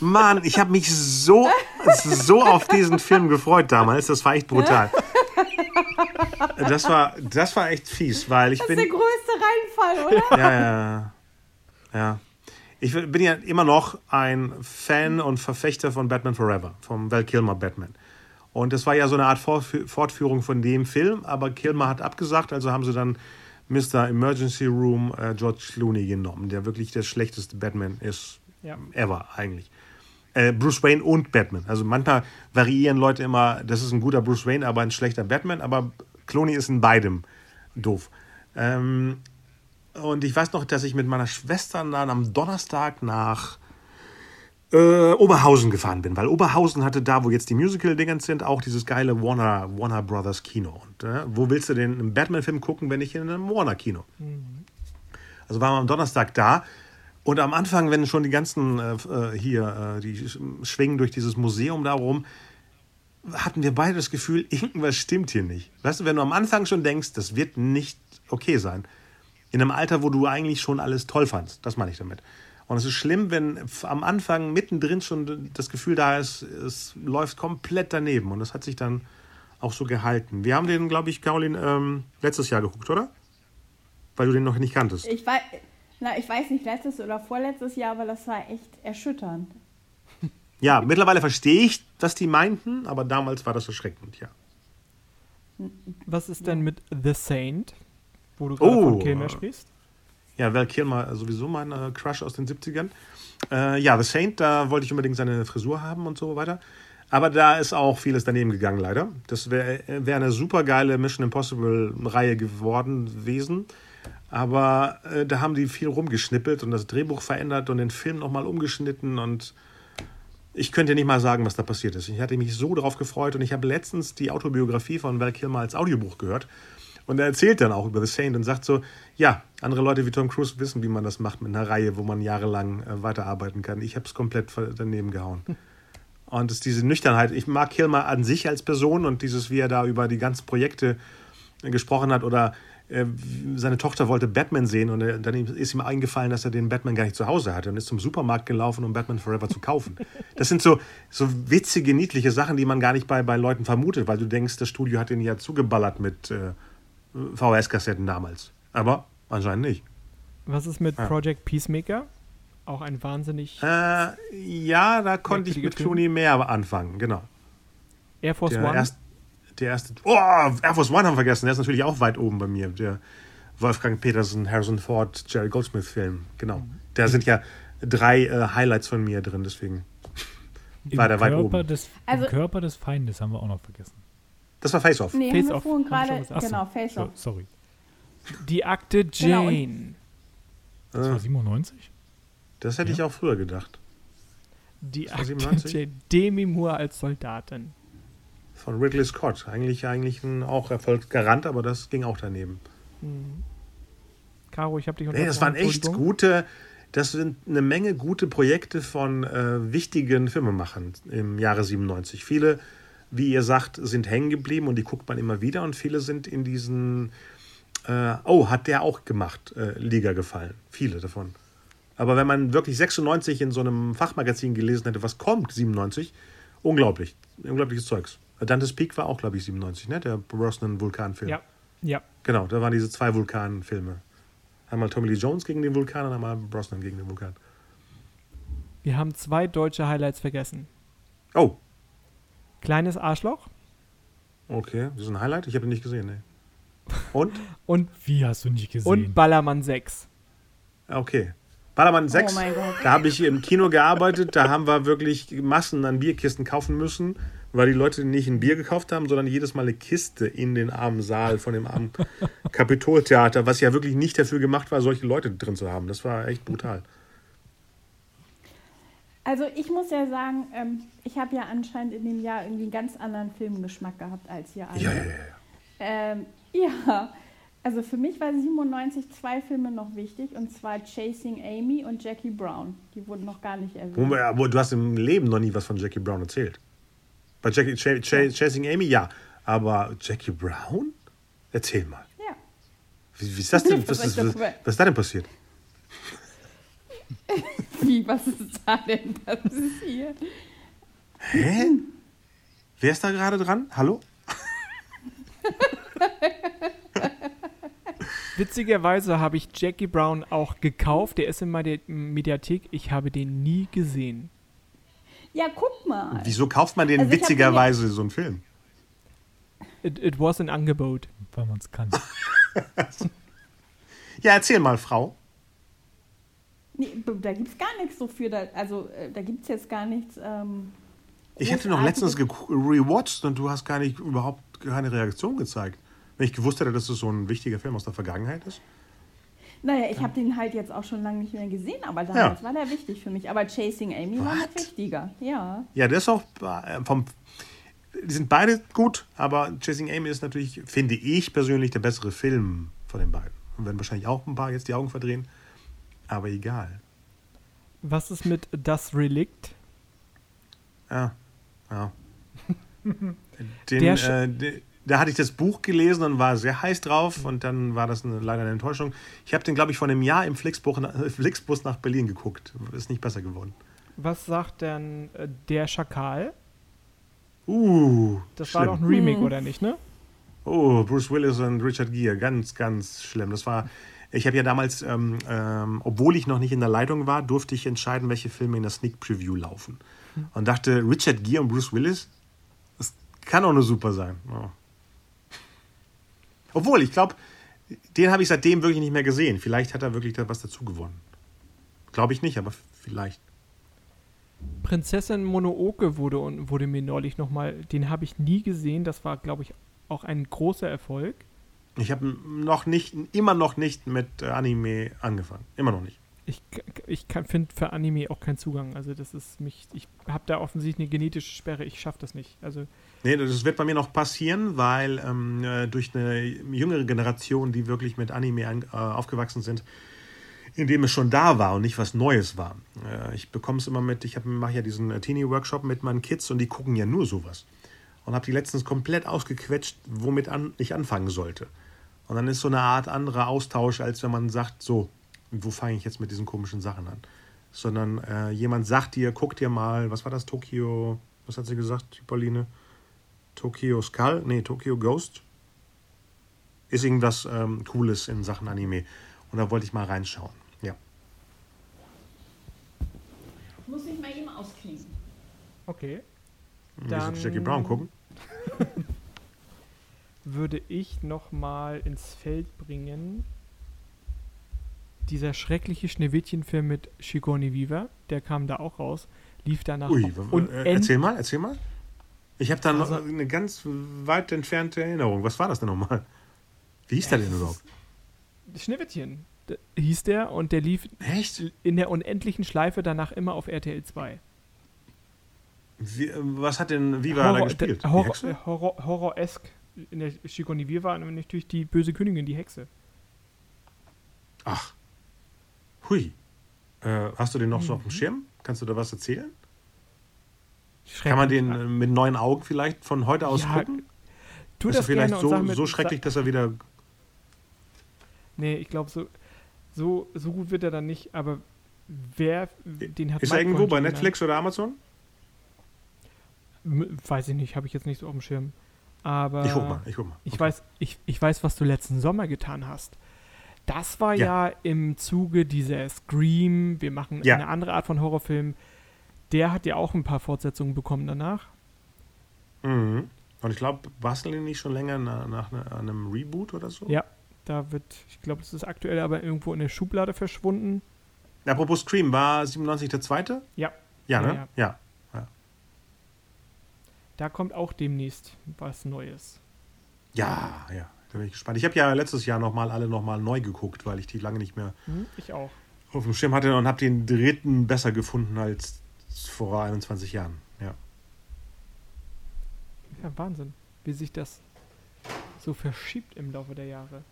Mann, ich habe mich so, so auf diesen Film gefreut damals. Das war echt brutal. Das war, das war echt fies, weil ich das bin. Das ist der größte Reinfall, oder? Ja, ja, ja. Ich bin ja immer noch ein Fan und Verfechter von Batman Forever, vom Val Kilmer Batman. Und das war ja so eine Art Fortführung von dem Film, aber Kilmer hat abgesagt, also haben sie dann Mr. Emergency Room äh, George Clooney genommen, der wirklich der schlechteste Batman ist ja. ever eigentlich. Äh, Bruce Wayne und Batman. Also manchmal variieren Leute immer, das ist ein guter Bruce Wayne, aber ein schlechter Batman, aber Clooney ist in beidem doof. Ähm, und ich weiß noch, dass ich mit meiner Schwester dann am Donnerstag nach äh, Oberhausen gefahren bin, weil Oberhausen hatte da, wo jetzt die Musical-Dingens sind, auch dieses geile Warner, Warner Brothers Kino. Und äh, wo willst du denn einen Batman-Film gucken, wenn nicht in einem Warner-Kino? Mhm. Also waren wir am Donnerstag da. Und am Anfang, wenn schon die ganzen äh, äh hier, äh, die schwingen durch dieses Museum da rum, hatten wir beide das Gefühl, irgendwas stimmt hier nicht. Weißt du, wenn du am Anfang schon denkst, das wird nicht okay sein, in einem Alter, wo du eigentlich schon alles toll fandst, das meine ich damit. Und es ist schlimm, wenn am Anfang mittendrin schon das Gefühl da ist, es läuft komplett daneben. Und das hat sich dann auch so gehalten. Wir haben den, glaube ich, Caroline, ähm, letztes Jahr geguckt, oder? Weil du den noch nicht kanntest. Ich weiß, na, ich weiß nicht, letztes oder vorletztes Jahr, aber das war echt erschütternd. Ja, mittlerweile verstehe ich, was die meinten, aber damals war das erschreckend, ja. Was ist denn mit The Saint, wo du gerade oh, von Kilmer sprichst? Ja, Val Kilmer sowieso mein äh, Crush aus den 70ern. Äh, ja, The Saint, da wollte ich unbedingt seine Frisur haben und so weiter. Aber da ist auch vieles daneben gegangen, leider. Das wäre wär eine super geile Mission Impossible-Reihe geworden gewesen. Aber äh, da haben die viel rumgeschnippelt und das Drehbuch verändert und den Film nochmal umgeschnitten. Und ich könnte nicht mal sagen, was da passiert ist. Ich hatte mich so darauf gefreut und ich habe letztens die Autobiografie von Val Kilmer als Audiobuch gehört. Und er erzählt dann auch über The Saint und sagt so, ja, andere Leute wie Tom Cruise wissen, wie man das macht mit einer Reihe, wo man jahrelang äh, weiterarbeiten kann. Ich habe es komplett daneben gehauen. Und es ist diese Nüchternheit. Ich mag Kilmer an sich als Person und dieses, wie er da über die ganzen Projekte äh, gesprochen hat oder äh, seine Tochter wollte Batman sehen und er, dann ist ihm eingefallen, dass er den Batman gar nicht zu Hause hatte und ist zum Supermarkt gelaufen, um Batman Forever zu kaufen. Das sind so, so witzige, niedliche Sachen, die man gar nicht bei, bei Leuten vermutet, weil du denkst, das Studio hat ihn ja zugeballert mit äh, VHS-Kassetten damals. Aber anscheinend nicht. Was ist mit ja. Project Peacemaker? Auch ein wahnsinnig. Äh, ja, da konnte ich mit Clooney mehr anfangen, genau. Air Force der One? Erst, der erste. Oh, Air Force One haben wir vergessen. Der ist natürlich auch weit oben bei mir. Der Wolfgang Petersen, Harrison Ford, Jerry Goldsmith-Film. Genau. Mhm. Da sind ja drei äh, Highlights von mir drin, deswegen Im war der weit oben. Des, also, Im Körper des Feindes haben wir auch noch vergessen. Das war Face Off. Nee, Face Off. gerade, genau, Face Off. sorry. Die Akte genau, Jane. Genau, das war 97? Das hätte ja. ich auch früher gedacht. Die Akte 97? Jane. Demi Moore als Soldatin. Von Ridley Scott. Eigentlich, eigentlich ein auch Erfolgsgarant, aber das ging auch daneben. Mhm. Caro, ich habe dich Nee, das waren echt gute, das sind eine Menge gute Projekte von äh, wichtigen Filmemachern im Jahre 97. Viele wie ihr sagt, sind hängen geblieben und die guckt man immer wieder und viele sind in diesen Äh, oh, hat der auch gemacht, äh, Liga gefallen. Viele davon. Aber wenn man wirklich 96 in so einem Fachmagazin gelesen hätte, was kommt, 97, unglaublich. Unglaubliches Zeugs. Dante's Peak war auch, glaube ich, 97, ne? Der Brosnan-Vulkanfilm. Ja, ja. Genau, da waren diese zwei Vulkanfilme. Einmal Tommy Lee Jones gegen den Vulkan und einmal Brosnan gegen den Vulkan. Wir haben zwei deutsche Highlights vergessen. Oh, Kleines Arschloch okay. Das ist ein Highlight? Ich habe ihn nicht gesehen, ne? Und? und, Wie hast du nicht gesehen? und Ballermann 6. Okay. Ballermann 6, Oh mein Gott. da habe ich im Kino gearbeitet, da haben wir wirklich Massen an Bierkisten kaufen müssen, weil die Leute nicht ein Bier gekauft haben, sondern jedes Mal eine Kiste in den armen Saal von dem armen Kapitoltheater, was ja wirklich nicht dafür gemacht war, solche Leute drin zu haben. Das war echt brutal. Also ich muss ja sagen, ähm, ich habe ja anscheinend in dem Jahr irgendwie einen ganz anderen Filmgeschmack gehabt als ihr alle. Ja, ja, ja. ja. Ähm, ja, also für mich war 97 zwei Filme noch wichtig und zwar Chasing Amy und Jackie Brown. Die wurden noch gar nicht erwähnt. Aber Du hast im Leben noch nie was von Jackie Brown erzählt. Bei Jackie, Ch Ch Chasing Amy, ja. Aber Jackie Brown? Erzähl mal. Ja. Wie, wie ist das denn? Was Was, was, was ist da denn passiert? Wie, was ist da denn passiert? Hä? Wer ist da gerade dran? Hallo? Witzigerweise habe ich Jackie Brown auch gekauft. Der ist in meiner Mediathek. Ich habe den nie gesehen. Ja, guck mal. Wieso kauft man den Also hab den witzigerweise so einen Film? It, it was an Angebot. Weil man es kann. Ja, erzähl mal, Frau. Nee, da gibt es gar nichts so für. Da, also äh, da gibt es jetzt gar nichts. Ähm, Ich hätte noch letztens rewatcht und du hast gar nicht überhaupt keine Reaktion gezeigt. Wenn ich gewusst hätte, dass es so ein wichtiger Film aus der Vergangenheit ist. Naja, ich habe den halt jetzt auch schon lange nicht mehr gesehen, aber damals Ja. war der wichtig für mich. Aber Chasing Amy war noch What? wichtiger. Ja. Ja, der ist auch äh, vom. Die sind beide gut, aber Chasing Amy ist natürlich, finde ich persönlich, der bessere Film von den beiden. Und werden wahrscheinlich auch ein paar jetzt die Augen verdrehen. Aber egal. Was ist mit Das Relikt? Ja. ja. Den, äh, de, da hatte ich das Buch gelesen und war sehr heiß drauf und dann war das eine, leider eine Enttäuschung. Ich habe den, glaube ich, vor einem Jahr im Flixbus, Flixbus nach Berlin geguckt. Ist nicht besser geworden. Was sagt denn äh, Der Schakal? Uh, Das schlimm. war doch ein Remake, Hm. oder nicht, ne? Oh, Bruce Willis und Richard Gere, ganz, ganz schlimm. Das war, ich habe ja damals, ähm, ähm, obwohl ich noch nicht in der Leitung war, durfte ich entscheiden, welche Filme in der Sneak Preview laufen. Und dachte, Richard Gere und Bruce Willis, das kann auch nur super sein. Ja. Obwohl, ich glaube, den habe ich seitdem wirklich nicht mehr gesehen. Vielleicht hat er wirklich da was dazu gewonnen. Glaube ich nicht, aber vielleicht. Prinzessin Mononoke wurde, wurde mir neulich nochmal, den habe ich nie gesehen. Das war, glaube ich, auch ein großer Erfolg. Ich habe noch nicht, immer noch nicht mit äh, Anime angefangen. Immer noch nicht. Ich, ich finde für Anime auch keinen Zugang. Also das ist mich, ich habe da offensichtlich eine genetische Sperre. Ich schaffe das nicht. Also Nee, das wird bei mir noch passieren, weil ähm, äh, durch eine jüngere Generation, die wirklich mit Anime an, äh, aufgewachsen sind, in dem es schon da war und nicht was Neues war. Äh, ich bekomme es immer mit, ich mache ja diesen äh, Teenie-Workshop mit meinen Kids und die gucken ja nur sowas. Und habe die letztens komplett ausgequetscht, womit an, ich anfangen sollte. Und dann ist so eine Art anderer Austausch, als wenn man sagt, so, wo fange ich jetzt mit diesen komischen Sachen an? Sondern äh, jemand sagt dir, guck dir mal, was war das, Tokio, was hat sie gesagt, die Pauline? Tokyo Skull, nee, Tokyo Ghost. Ist irgendwas ähm, Cooles in Sachen Anime. Und da wollte ich mal reinschauen. Ja. Muss ich mal eben ausklingen. okay. Dann Jackie Brown gucken. würde ich nochmal ins Feld bringen. Dieser schreckliche Schneewittchenfilm mit Sigourney Weaver, der kam da auch raus, lief danach Ui, äh, erzähl mal, erzähl mal. Ich habe da noch Also- eine ganz weit entfernte Erinnerung. Was war das denn nochmal? Wie hieß der denn überhaupt? Schneewittchen hieß der und der lief Echt? in der unendlichen Schleife danach immer auf RTL 2. Wie, äh, was hat denn Viva da gespielt? Die Horror, Hexe? Horror. In der Sigourney Weaver war natürlich die böse Königin, die Hexe. Ach. Hui. Äh, hast du den noch Mhm. so auf dem Schirm? Kannst du da was erzählen? Kann man den äh, mit neuen Augen vielleicht von heute aus Ja, gucken? Tu ist das er vielleicht so, mir, so schrecklich, dass er wieder. Nee, ich glaube, so, so, so gut wird er dann nicht, aber wer den hat Ist er irgendwo bei Netflix oder Amazon? Weiß ich nicht, habe ich jetzt nicht so auf dem Schirm. Aber Ich guck mal, ich guck mal. ich Okay. weiß, ich, ich weiß, was du letzten Sommer getan hast. Das war Ja. ja, im Zuge dieser Scream, wir machen Ja. eine andere Art von Horrorfilm. Der hat ja auch ein paar Fortsetzungen bekommen danach. Mhm. Und ich glaube, basteln nicht schon länger nach, nach ne- einem Reboot oder so? Ja. Da wird, ich glaube, das ist aktuell aber irgendwo in der Schublade verschwunden. Apropos Scream, war 97 der zweite? Ja. Ja, Ja, ne? Ja. Da kommt auch demnächst was Neues. Ja, ja. Da bin ich gespannt. Ich habe ja letztes Jahr nochmal alle nochmal neu geguckt, weil ich die lange nicht mehr Hm, ich auch. auf dem Schirm hatte und habe den dritten besser gefunden als vor 21 Jahren. Ja. Ja, Wahnsinn, wie sich das so verschiebt im Laufe der Jahre.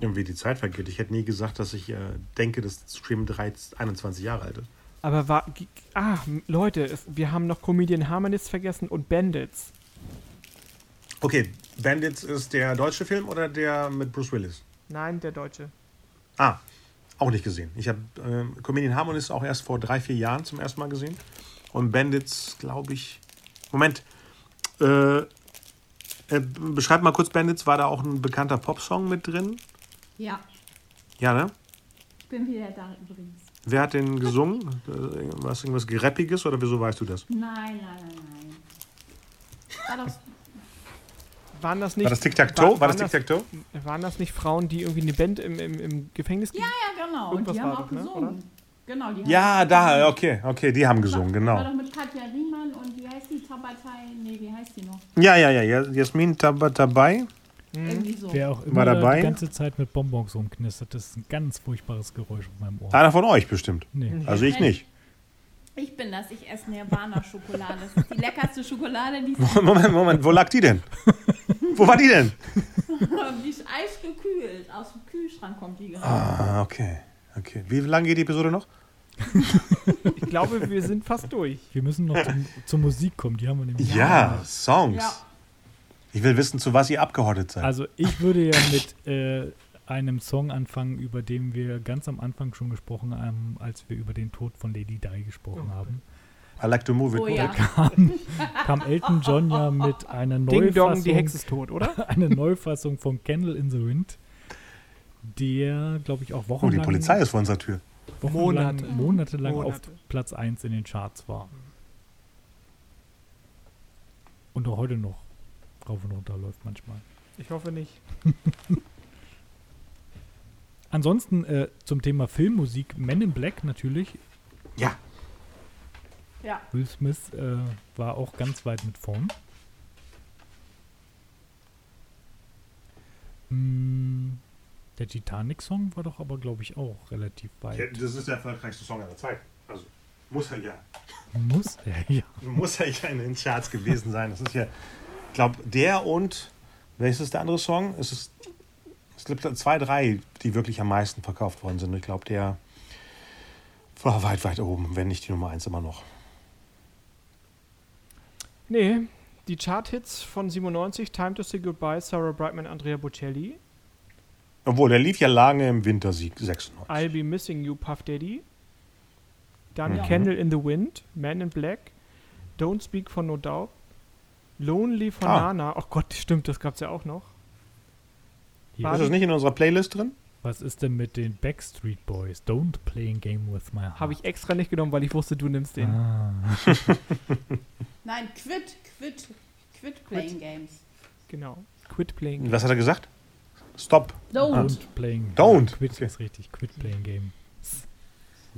Irgendwie die Zeit vergeht. Ich hätte nie gesagt, dass ich äh, denke, dass Scream 3 21 Jahre alt ist. Aber war. Ah, Leute, es, wir haben noch Comedian Harmonists vergessen und Bandits. Okay, Bandits ist der deutsche Film oder der mit Bruce Willis? Nein, der Deutsche. Ah, auch nicht gesehen. Ich habe ähm, Comedian Harmonists auch erst vor drei, vier Jahren zum ersten Mal gesehen. Und Bandits, glaube ich. Moment. Äh, äh, beschreib mal kurz Bandits. War da auch ein bekannter Popsong mit drin? Ja, Ja, ne? ich bin wieder da übrigens. Wer hat den gesungen? Äh, Was irgendwas Gerappiges oder wieso weißt du das? Nein, nein, nein, nein. War das, Waren das nicht. War das Tic-Tac-Toe? War- War das waren Tic-Tac-Toe? Waren das nicht Frauen, die irgendwie eine Band im, im, im Gefängnis ja, ja, genau. Und Irgendwas die haben war auch das, ne, gesungen. Genau, die haben Ja, da, okay, okay, die haben gesungen, War genau. doch mit Katja Riemann und wie heißt die? Tabatei? Nee, wie heißt die noch? Ja, ja, ja, ja. Jasmin Tab- dabei. Irgendwie so. Wer auch immer War dabei? die ganze Zeit mit Bonbons rumknistert, das ist ein ganz furchtbares Geräusch auf meinem Ohr. Einer von euch bestimmt. Nee. Also ich nicht. Ich bin das, ich esse Nirvana-Schokolade. Das ist die leckerste Schokolade, die es Moment, Moment, wo lag die denn? Wo war die denn? Die ist eisgekühlt. Aus dem Kühlschrank kommt die gerade. Ah, okay. Okay. Wie lange geht die Episode noch? Ich glaube, wir sind fast durch. Wir müssen noch zum, zur Musik kommen, die haben wir nämlich. Ja, Songs. Ja. Ich will wissen, zu was ihr abgehottet seid. Also ich würde ja mit äh, einem Song anfangen, über den wir ganz am Anfang schon gesprochen haben, als wir über den Tod von Lady Di gesprochen Oh. haben. I like to move it. Oh ja. Kam, kam Elton John ja mit einer Ding Dong, die Neufassung, Hexe ist tot, oder? eine Neufassung von Candle in the Wind, der, glaube ich, auch Oh, wochenlang, die Polizei ist vor unserer Tür. wochenlang Monate. monatelang auf Monate. Platz 1 in den Charts war. Und auch heute noch rauf und runter läuft manchmal. Ich hoffe nicht. Ansonsten äh, zum Thema Filmmusik, Men in Black natürlich. Ja. Ja. Will Smith äh, war auch ganz weit mit vorn. Mm, der Titanic-Song war doch aber, glaube ich, auch relativ weit. das ist der erfolgreichste Song aller Zeit. Also muss er ja. Muss er, ja. Muss er ja in den Charts gewesen sein. Das ist ja, ich glaube, der und welches ist der andere Song? Es ist es gibt zwei, drei, die wirklich am meisten verkauft worden sind. Ich glaube, der war weit, weit oben, wenn nicht die Nummer eins immer noch. Nee, die Chart-Hits von 97, Time to Say Goodbye, Sarah Brightman, Andrea Bocelli, Obwohl, der lief ja lange im Wintersieg 96. I'll Be Missing You, Puff Daddy, dann Ja. Candle in the Wind, Man in Black, Don't Speak for No Doubt, Lonely von Ah. Nana, oh Gott, stimmt, das gab's ja auch noch. Hier, War Ist das nicht in unserer Playlist drin? was ist denn mit den Backstreet Boys? Don't play a game with my heart. Habe ich extra nicht genommen, weil ich wusste, du nimmst den. Ah. Nein, quit, quit, quit playing games. Genau. Quit Playing. Was hat er gesagt? Stop. Don't. Don't playing. Don't. Quit Okay. ist richtig. Quit playing game.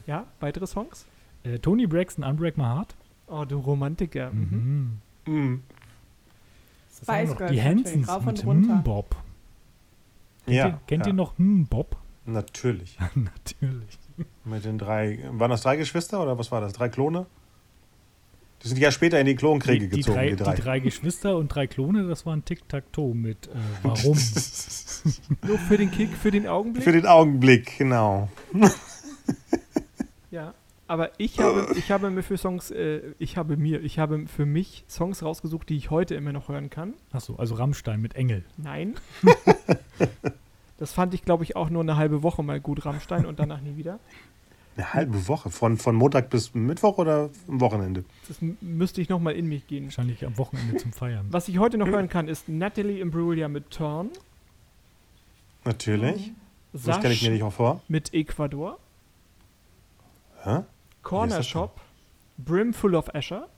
Ja, weitere Songs? Äh, Tony Braxton, Unbreak My Heart. Oh, du Romantiker. Mhm. Mhm. Spice noch? Girls Die Hansons rauf mit und runter. Hm Bob. Kennt, Ja. ihr, kennt ja. ihr noch Hm Bob? Natürlich. Natürlich. Mit den drei. Waren das drei Geschwister oder was war das? Drei Klone? Die sind ja später in die Klonkriege die, die, gezogen, drei, die drei. die drei Geschwister und drei Klone, das war ein Tic-Tac-Toe mit äh, Warum? Nur für den Kick, für den Augenblick. Für den Augenblick, genau. Aber ich habe, ich habe mir für Songs, äh, ich habe mir, ich habe für mich Songs rausgesucht, die ich heute immer noch hören kann. Achso, also Rammstein mit Engel. Nein. Das fand ich, glaube ich, auch nur eine halbe Woche mal gut, Rammstein, und danach nie wieder. Eine halbe Woche? Von, von Montag bis Mittwoch oder am Wochenende? Das müsste ich nochmal in mich gehen. Wahrscheinlich am Wochenende zum Feiern. Was ich heute noch hören kann, ist Natalie Imbruglia mit Turn, Natürlich. Das stelle ich mir nicht auch vor. mit Ecuador, Hä? Corner Shop, Brim Full of Asher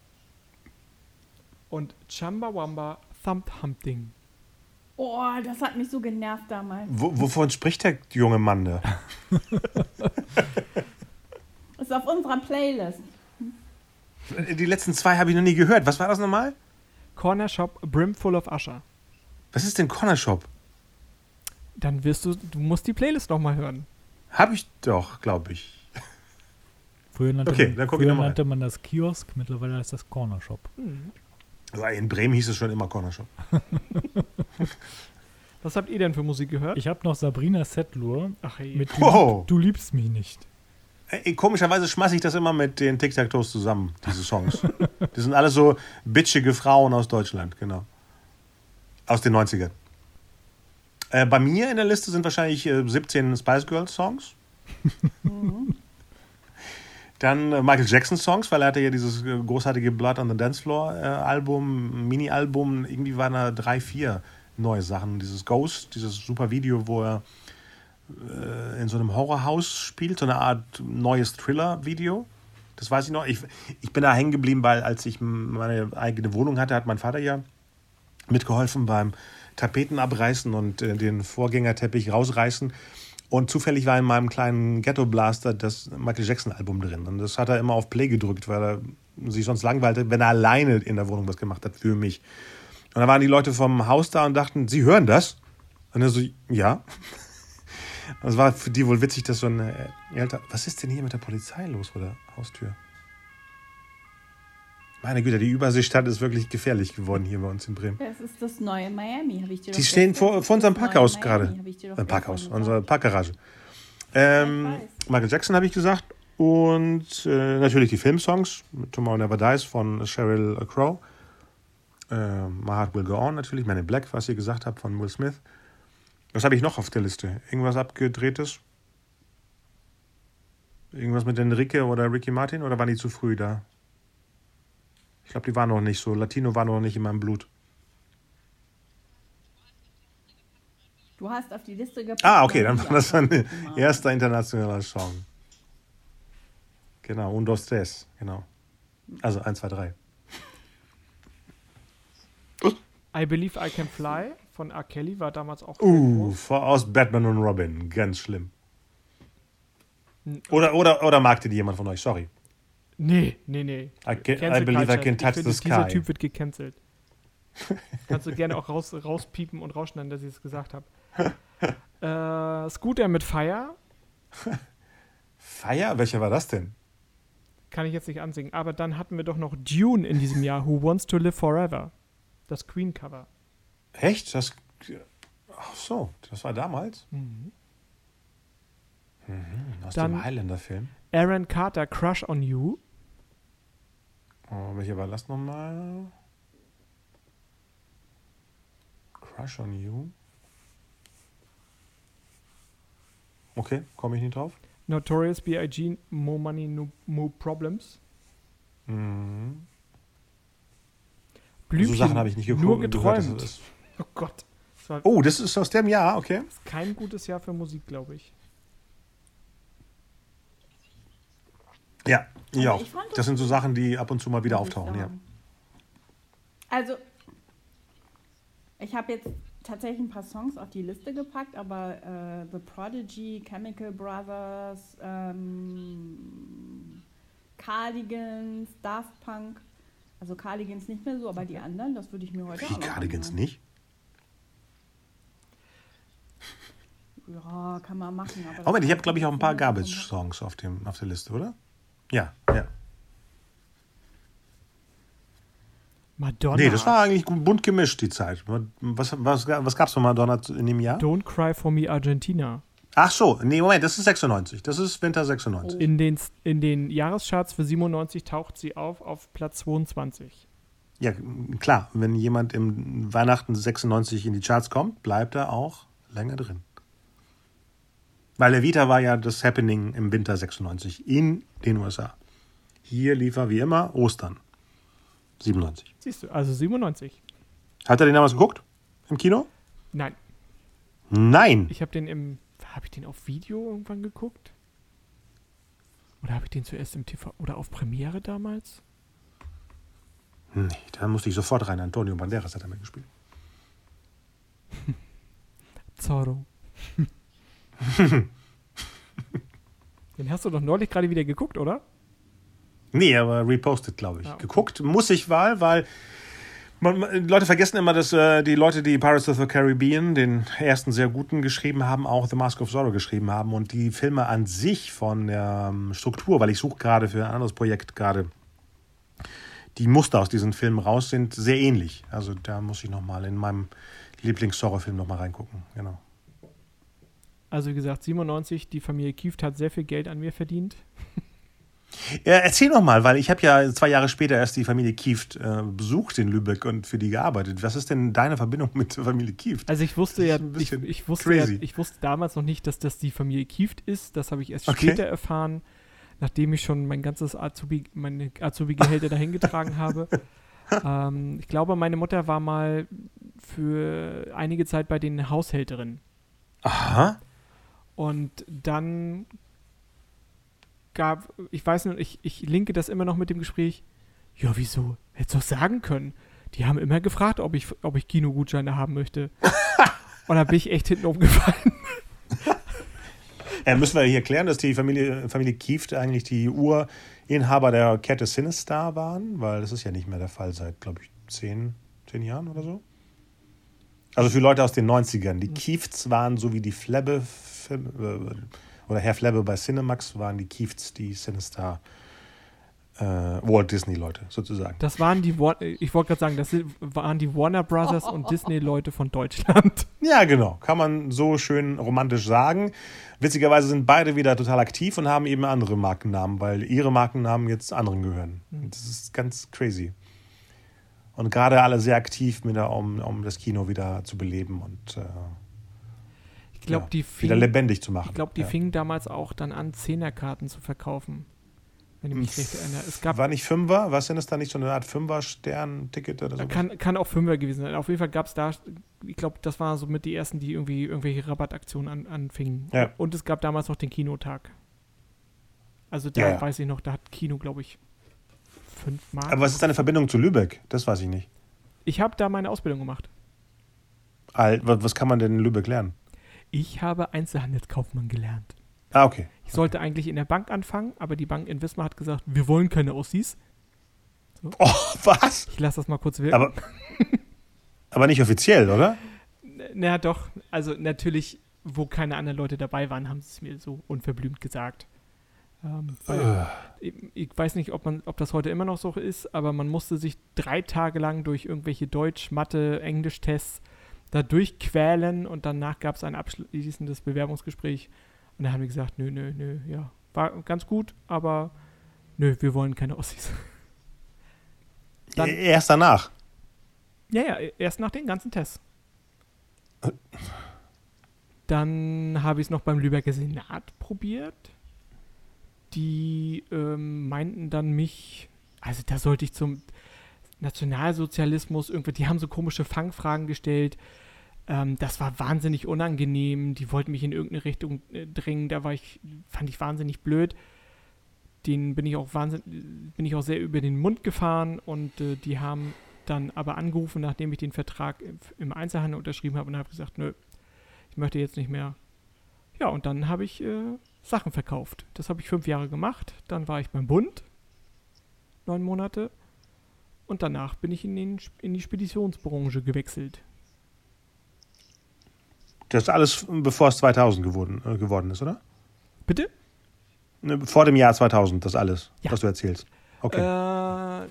und Chumbawamba Thumped Humpding. Oh, das hat mich so genervt damals. Wo, wovon spricht der junge Mann da? Ist auf unserer Playlist. Die letzten zwei habe ich noch nie gehört. Was war das nochmal? Corner Shop, Brim Full of Asher. Was ist denn Corner Shop? Dann wirst du, du musst die Playlist nochmal hören. Habe ich doch, glaube ich. Früher nannte, Okay, man, dann guck ich früher nannte man das Kiosk, mittlerweile heißt das Corner Shop. Hm. Also in Bremen hieß es schon immer Corner Shop. Was habt ihr denn für Musik gehört? Ich habe noch Sabrina Settler Ach hey. mit du, Wow. du liebst mich nicht. Ey, komischerweise schmeiße ich das immer mit den Tic-Tac-Toes zusammen, diese Songs. Die sind alles so bitchige Frauen aus Deutschland, genau. Aus den 90ern. Äh, bei mir in der Liste sind wahrscheinlich äh, 17 Spice Girls Songs. Dann äh, Michael Jackson Songs, weil er hatte ja dieses äh, großartige Blood on the Dance Floor äh, Album, Mini-Album. Irgendwie waren da drei, vier neue Sachen. Dieses Ghost, dieses super Video, wo er äh, in so einem Horrorhaus spielt, so eine Art neues Thriller-Video. Das weiß ich noch. Ich, ich bin da hängen geblieben, weil als ich meine eigene Wohnung hatte, hat mein Vater ja mitgeholfen beim Tapeten abreißen und äh, den Vorgängerteppich rausreißen. Und zufällig war in meinem kleinen Ghetto Blaster das Michael Jackson Album drin. Und das hat er immer auf Play gedrückt, weil er sich sonst langweilte, wenn er alleine in der Wohnung was gemacht hat für mich. Und da waren die Leute vom Haus da und dachten, sie hören das? Und er so, ja. Das war für die wohl witzig, dass so ein älter. Was ist denn hier mit der Polizei los vor der Haustür? Meine Güte, die Überseestadt ist wirklich gefährlich geworden hier bei uns in Bremen. Das ist das neue Miami, habe ich dir Die doch stehen gestern- vor, vor unserem Parkhaus gerade. doch Äh, Parkhaus, unsere Parkgarage. Ähm. Michael Jackson habe ich gesagt. Und äh, natürlich die Filmsongs. Tomorrow Never Dies von Sheryl Crow. Äh, My Heart Will Go On natürlich. Man in Black, was ihr gesagt habt, von Will Smith. Was habe ich noch auf der Liste? Irgendwas abgedrehtes? Irgendwas mit Enrique oder Ricky Martin? Oder waren die zu früh da? Ich glaube, die waren noch nicht so. Latino war noch nicht in meinem Blut. Du hast auf die Liste gepackt. Ah, okay, dann war das ein Genau. erster internationaler Song. Genau, un, dos, tres, genau. Also 1, 2, 3. I Believe I Can Fly von R. Kelly war damals auch Uh, vor- aus Batman und Robin, ganz schlimm. Oder, oder, oder magte die jemand von euch? Sorry. Nee, nee, nee. I, can, I believe I can touch ich finde, the Dieser sky. Typ wird gecancelt. Kannst du gerne auch raus, rauspiepen und rausschneiden, dass ich es gesagt habe. äh, Scooter mit Fire Fire? Welcher war das denn? kann ich jetzt nicht ansingen. Aber dann hatten wir doch noch Dune in diesem Jahr, Who Wants to Live Forever. Das Queen-Cover. Echt? Das. Ach so, das war damals? Mhm. Aus Dann- dem Highlander-Film. Aaron Carter, Crush on You. Oh, welcher war das nochmal? Crush on You. Okay, komme ich nicht drauf. Notorious B.I.G. More Money, no, More Problems. Mhm. Blümchen, so Sachen habe ich nicht geguckt. Nur gehört, geträumt. das ist- oh Gott. Das Oh, das ist aus dem Jahr, okay. kein gutes Jahr für Musik, glaube ich. Ja, ich fand das Das sind so Sachen, die ab und zu mal wieder auftauchen, ja. Also, ich habe jetzt tatsächlich ein paar Songs auf die Liste gepackt, aber äh, The Prodigy, Chemical Brothers, ähm, Cardigans, Daft Punk, also Cardigans nicht mehr so, aber die anderen, das würde ich mir heute Wie auch noch Cardigans anhören. nicht? Ja, kann man machen. Aber Moment, ich habe, glaube ich, auch ein paar Garbage-Songs auf, dem- auf der Liste, oder? Ja, ja. Madonna. Nee, das war eigentlich bunt gemischt, die Zeit. Was, was, was gab es von Madonna in dem Jahr? Don't Cry for Me Argentina. Ach so, nee, Moment, das ist 96. Das ist Winter 96. In den, in den Jahrescharts für 97 taucht sie auf auf Platz 22. Ja, klar, wenn jemand im Weihnachten 96 in die Charts kommt, bleibt er auch länger drin. Weil Evita war ja das Happening im Winter 96 in den USA. Hier lief er wie immer Ostern 97. Siehst du, also 97. Hat er den damals geguckt? Im Kino? Nein, Nein. ich habe den im. Habe ich den auf Video irgendwann geguckt? Oder habe ich den zuerst im TV oder auf Premiere damals? Nee, da musste ich sofort rein. Antonio Banderas hat damit gespielt. Zorro. den hast du doch neulich gerade wieder geguckt, oder? Nee, aber repostet, glaube ich. Okay. Geguckt muss ich mal, weil man, man, Leute vergessen immer, dass äh, die Leute, die Pirates of the Caribbean, den ersten sehr guten geschrieben haben, auch The Mask of Zorro geschrieben haben. Und die Filme an sich von der ähm, Struktur, weil ich suche gerade für ein anderes Projekt gerade, die Muster aus diesen Filmen raus sind sehr ähnlich. Also da muss ich nochmal in meinem Lieblings-Zorro-Film nochmal reingucken. Genau. Also wie gesagt, 97, die Familie Kieft hat sehr viel Geld an mir verdient. Ja, erzähl noch mal, weil ich habe ja zwei Jahre später erst die Familie Kieft äh, besucht in Lübeck und für die gearbeitet. Was ist denn deine Verbindung mit der Familie Kieft? Also ich wusste ja, ich, ich wusste ja, ich wusste damals noch nicht, dass das die Familie Kieft ist. Das habe ich erst Okay. später erfahren, nachdem ich schon mein ganzes Azubi, meine Azubi-Gehälter dahin getragen habe. Ähm, ich glaube, meine Mutter war mal für einige Zeit bei den Haushälterin. Aha. Und dann gab, ich weiß nicht, ich, ich linke das immer noch mit dem Gespräch. Ja, wieso? Hättest du doch sagen können. Die haben immer gefragt, ob ich, ob ich Kinogutscheine haben möchte. Und da bin ich echt hinten umgefallen. Äh, müssen wir hier klären, dass die Familie, Familie Kieft eigentlich die Urinhaber der Kette Sinistar waren? Weil das ist ja nicht mehr der Fall seit, glaube ich, zehn, zehn Jahren oder so. Also für Leute aus den 90ern. Die Kiefts waren so wie die Flebbe äh, oder Herr Flebbe bei Cinemax waren die Kiefts die Sinistar äh, Walt Disney Leute sozusagen. Das waren die, Wa- ich wollte gerade sagen, das waren die Warner Brothers und Disney-Leute von Deutschland. Ja, genau. Kann man so schön romantisch sagen. Witzigerweise sind beide wieder total aktiv und haben eben andere Markennamen, weil ihre Markennamen jetzt anderen gehören. Das ist ganz crazy. Und gerade alle sehr aktiv, mit der, um, um das Kino wieder zu beleben und äh, glaube, ja, die wieder fingen, lebendig zu machen. ich glaube, die ja. fingen damals auch dann an, Zehnerkarten zu verkaufen. Wenn ich mich recht erinnere. Es gab War nicht Fünfer? Was sind das da nicht so eine Art Fünfer-Stern-Ticket oder so? Kann, kann auch Fünfer gewesen sein. Auf jeden Fall gab es da, ich glaube, das waren so mit die ersten, die irgendwie irgendwelche Rabattaktionen an, anfingen. Ja. Und es gab damals noch den Kinotag. Also da weiß ich noch, da hat Kino, glaube ich, fünf Mark. Aber was ist deine Verbindung zu Lübeck? Das weiß ich nicht. ich habe da meine Ausbildung gemacht. Was kann man denn in Lübeck lernen? Ich habe Einzelhandelskaufmann gelernt. Ah, okay. Ich sollte eigentlich in der Bank anfangen, aber die Bank in Wismar hat gesagt, wir wollen keine Ossis. Oh, was? Ich lasse das mal kurz wirken. Aber, aber nicht offiziell, oder? Na doch, also natürlich, wo keine anderen Leute dabei waren, haben sie es mir so unverblümt gesagt. Ähm, weil, ich, ich weiß nicht, ob, man, ob das heute immer noch so ist, aber man musste sich drei Tage lang durch irgendwelche Deutsch-, Mathe-, Englisch-Tests da durchquälen und danach gab es ein abschließendes Bewerbungsgespräch und da haben die gesagt, nö, nö, nö, ja, war ganz gut, aber nö, wir wollen keine Ossis. Dann- Erst danach. Ja, ja, erst nach den ganzen Tests. Dann habe ich es noch beim Lübecker Senat probiert. Die ähm, meinten dann mich, also da sollte ich zum Nationalsozialismus irgendwie, die haben so komische Fangfragen gestellt. Ähm, das war wahnsinnig unangenehm. Die wollten mich in irgendeine Richtung äh, drängen. Da war ich, fand ich wahnsinnig blöd. Den bin ich auch wahnsinnig, bin ich auch sehr über den Mund gefahren und äh, die haben dann aber angerufen, nachdem ich den Vertrag im- Einzelhandel unterschrieben habe und habe gesagt, nö, ich möchte jetzt nicht mehr. Ja, und dann habe ich äh, Sachen verkauft. Das habe ich fünf Jahre gemacht. Dann war ich beim Bund, neun Monate. Und danach bin ich in, den, in die Speditionsbranche gewechselt. Das ist alles bevor es 2000 geworden, äh, geworden ist, oder? Bitte? Ne, Vor dem Jahr 2000, das alles, Ja. was du erzählst. Okay. Äh,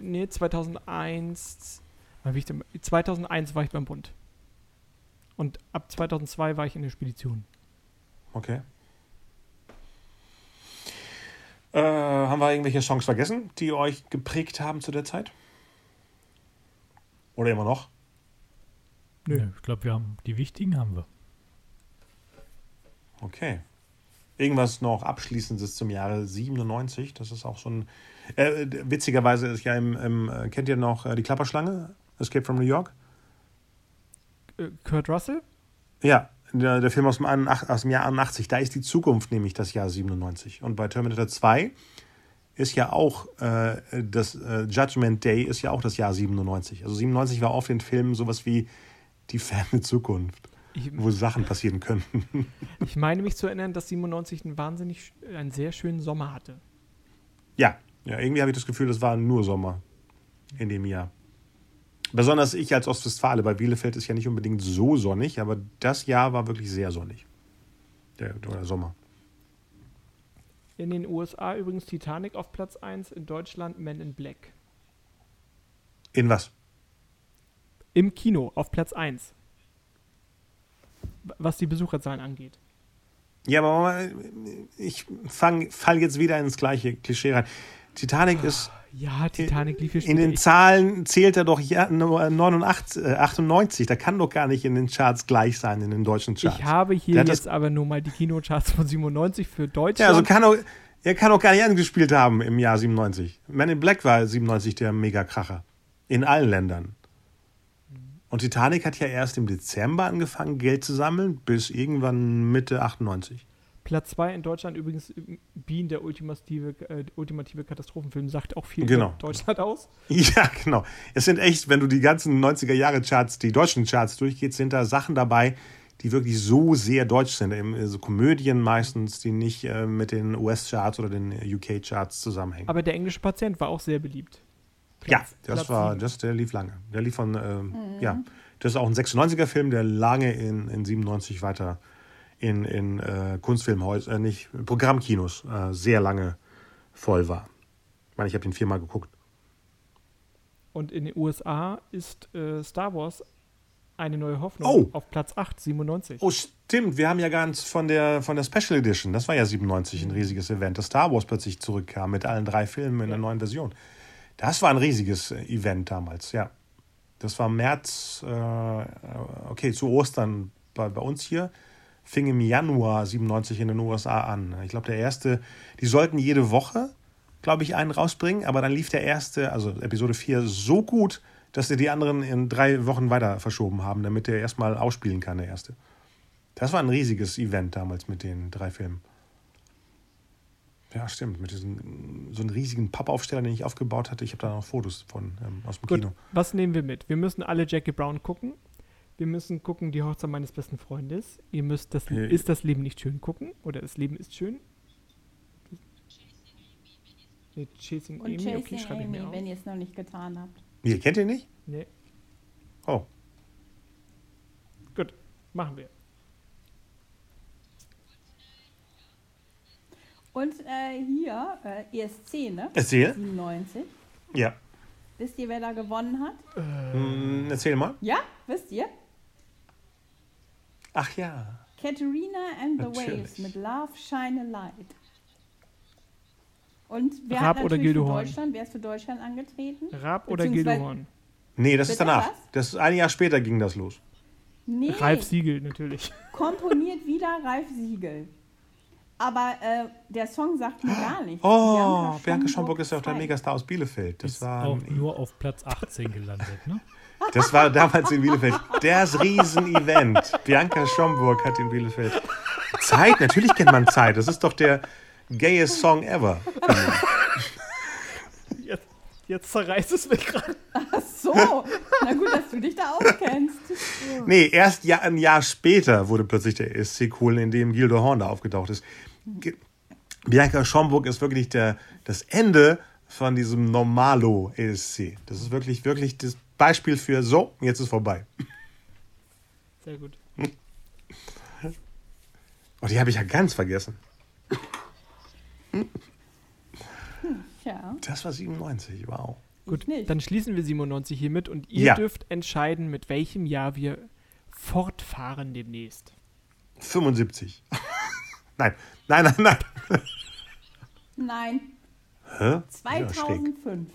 nee, 2001. wann war ich denn? 2001 war ich beim Bund. Und ab 2002 war ich in der Spedition. Okay. Äh, haben wir irgendwelche Songs vergessen, die euch geprägt haben zu der Zeit? Oder immer noch? Nö. Nö, ich glaube, wir haben die wichtigen haben wir. Okay. Irgendwas noch Abschließendes zum Jahre 97. Das ist auch so ein. Äh, witzigerweise ist ja im, im äh, kennt ihr noch äh, die Klapperschlange? Escape from New York? Äh, Kurt Russell? Ja, der, der Film aus dem, 81 aus dem Jahr 81. Da ist die Zukunft nämlich das Jahr 97. Und bei Terminator 2 ist ja auch äh, das äh, Judgment Day ist ja auch das Jahr 97. Also 97 war auf den Filmen sowas wie die ferne Zukunft, Ich, wo Sachen passieren könnten. ich meine mich zu erinnern, dass 97 einen wahnsinnig, einen sehr schönen Sommer hatte. Ja, ja, irgendwie habe ich das Gefühl, das war nur Sommer in dem Jahr. Besonders ich als Ostwestfale, bei Bielefeld ist ja nicht unbedingt so sonnig, aber das Jahr war wirklich sehr sonnig. Der, der Sommer. In den USA übrigens Titanic auf Platz 1, in Deutschland Men in Black. In was? Im Kino auf Platz 1. W- Was die Besucherzahlen angeht. Ja, aber ich fall jetzt wieder ins gleiche Klischee rein. Titanic ist Ja, Titanic lief hier in den. Zahlen zählt er doch ja, nur 89, äh, 98. Da kann doch gar nicht in den Charts gleich sein, in den deutschen Charts. ich habe hier Der jetzt aber nur mal die Kinocharts von 97 für Deutschland. Ja, also kann doch, er kann doch gar nicht angespielt haben im Jahr 97. Man in Black war 97 der Megakracher. In allen Ländern. Und Titanic hat ja erst im Dezember angefangen, Geld zu sammeln, bis irgendwann Mitte 98. Platz 2 in Deutschland übrigens äh, Bean, der ultimative, äh, ultimative Katastrophenfilm, sagt auch viel Genau. über Deutschland aus. Ja, genau. Es sind echt, wenn du die ganzen 90er-Jahre-Charts, die deutschen Charts durchgehst, sind da Sachen dabei, die wirklich so sehr deutsch sind. Eben So Komödien meistens, die nicht äh, mit den US-Charts oder den UK-Charts zusammenhängen. Aber der englische Patient war auch sehr beliebt. Ja, das Platz war, das, der lief lange. Der lief von, ähm, ja, das ist auch ein 96er-Film, der lange in, in 97 weiter in, in äh, Kunstfilmhäusern, äh, nicht, Programmkinos äh, sehr lange voll war. Ich meine, ich habe den viermal geguckt. Und in den USA ist äh, Star Wars eine neue Hoffnung Oh. auf Platz 8, 97. Oh, stimmt, wir haben ja ganz von der, von der Special Edition, das war ja 97 ein riesiges Event, dass Star Wars plötzlich zurückkam mit allen drei Filmen in der neuen Version. Das war ein riesiges äh, Event damals, ja. Das war März, äh, okay, zu Ostern bei, bei uns hier, fing im Januar 97 in den USA an. Ich glaube, der erste, die sollten jede Woche, glaube ich, einen rausbringen, aber dann lief der erste, also Episode 4, so gut, dass sie die anderen in drei Wochen weiter verschoben haben, damit der erstmal ausspielen kann, der erste. Das war ein riesiges Event damals mit den drei Filmen. Ja, stimmt. Mit diesem so einen riesigen Pappaufsteller, den ich aufgebaut hatte. Ich habe da noch Fotos von ähm, aus dem Gut, Kino. was nehmen wir mit? Wir müssen alle Jackie Brown gucken. Wir müssen gucken, die Hochzeit meines besten Freundes. Ihr müsst das, Äh. ist das Leben nicht schön gucken? Oder das Leben ist schön? Nee, Chasing Und Amy, Chasing okay, schreibe ich Amy, mir auf. wenn ihr es noch nicht getan habt. Ihr kennt ihr nicht? Nee. Oh. Gut, machen wir. Und äh, hier, äh, ESC, ne? Erzähl. 97. Ja. Wisst ihr, wer da gewonnen hat? Hm, erzähl mal. Ja, wisst ihr? Ach ja. Katharina and the Natürlich. Waves mit Love Shine a Light. Und wer Raab hat oder Gildehorn? Deutschland, wer ist für Deutschland angetreten? Raab oder Gildehorn? Nee, das ist danach. was? Das ist ein Jahr später ging das los. Nee, Ralf Siegel natürlich. komponiert wieder Ralf Siegel. Aber äh, der Song sagt mir gar nichts. Oh, Bianca Schomburg ist ja auch der. Megastar aus Bielefeld. Das ist war, auch nur auf Platz 18 gelandet, ne? das war damals in Bielefeld das Riesenevent. Bianca Schomburg hat in Bielefeld. Zeit, natürlich kennt man Zeit. Das ist doch der gayest Song ever. Jetzt, zerreißt es mich gerade. Ach so, na gut, dass du dich da auskennst. Nee, erst ja, ein Jahr später wurde plötzlich der ESC cool, in dem Gildo Horn da aufgetaucht ist. Ge- Bianca Schomburg ist wirklich der, das Ende von diesem Normalo ESC. Das ist wirklich, wirklich das Beispiel für so, jetzt ist vorbei. Sehr gut. Oh, die habe ich ja ganz vergessen. Tja, Das war 97, wow. Gut, dann schließen wir 97 hiermit und ihr Ja. dürft entscheiden, mit welchem Jahr wir fortfahren demnächst. 75. nein, nein, nein, nein. nein, Hä? Ja, schräg. 2005.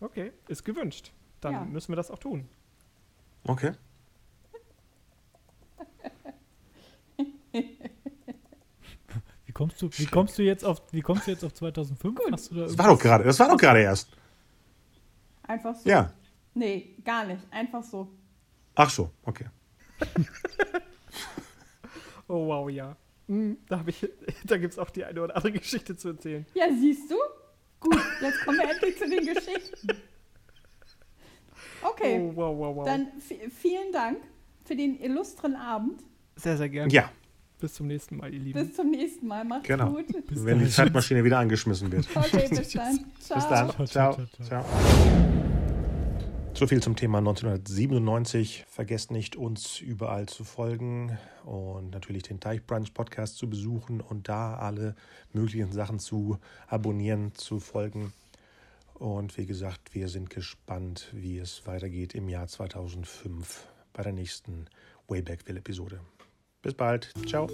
Okay, ist gewünscht. Dann Ja. müssen wir das auch tun. Okay. Kommst du, wie kommst du jetzt auf, wie kommst du jetzt auf 2005? Hast du da Das war doch gerade, das war doch gerade erst. Einfach so. Ja. Nee, gar nicht. Einfach so. Ach so, okay. Oh wow, ja. Hm, da habe ich, da gibt es auch die eine oder andere Geschichte zu erzählen. Ja, siehst du? Gut, jetzt kommen wir endlich zu den Geschichten. Okay, Oh wow, wow, wow. dann vi- vielen Dank für den illustren Abend. sehr, sehr gerne. Ja, Bis zum nächsten Mal, ihr Lieben. Bis zum nächsten Mal. Macht's Genau. gut. wenn die Zeitmaschine wieder angeschmissen wird. Okay, bis dann. Ciao. Bis dann. Ciao, Ciao. ciao, ciao, Ciao. So viel zum Thema 1997. Vergesst nicht, uns überall zu folgen und natürlich den Teichbrunch Podcast zu besuchen und da alle möglichen Sachen zu abonnieren, zu folgen. Und wie gesagt, wir sind gespannt, wie es weitergeht im Jahr 2005 bei der nächsten Wayback Will Episode. Bis bald. Ciao.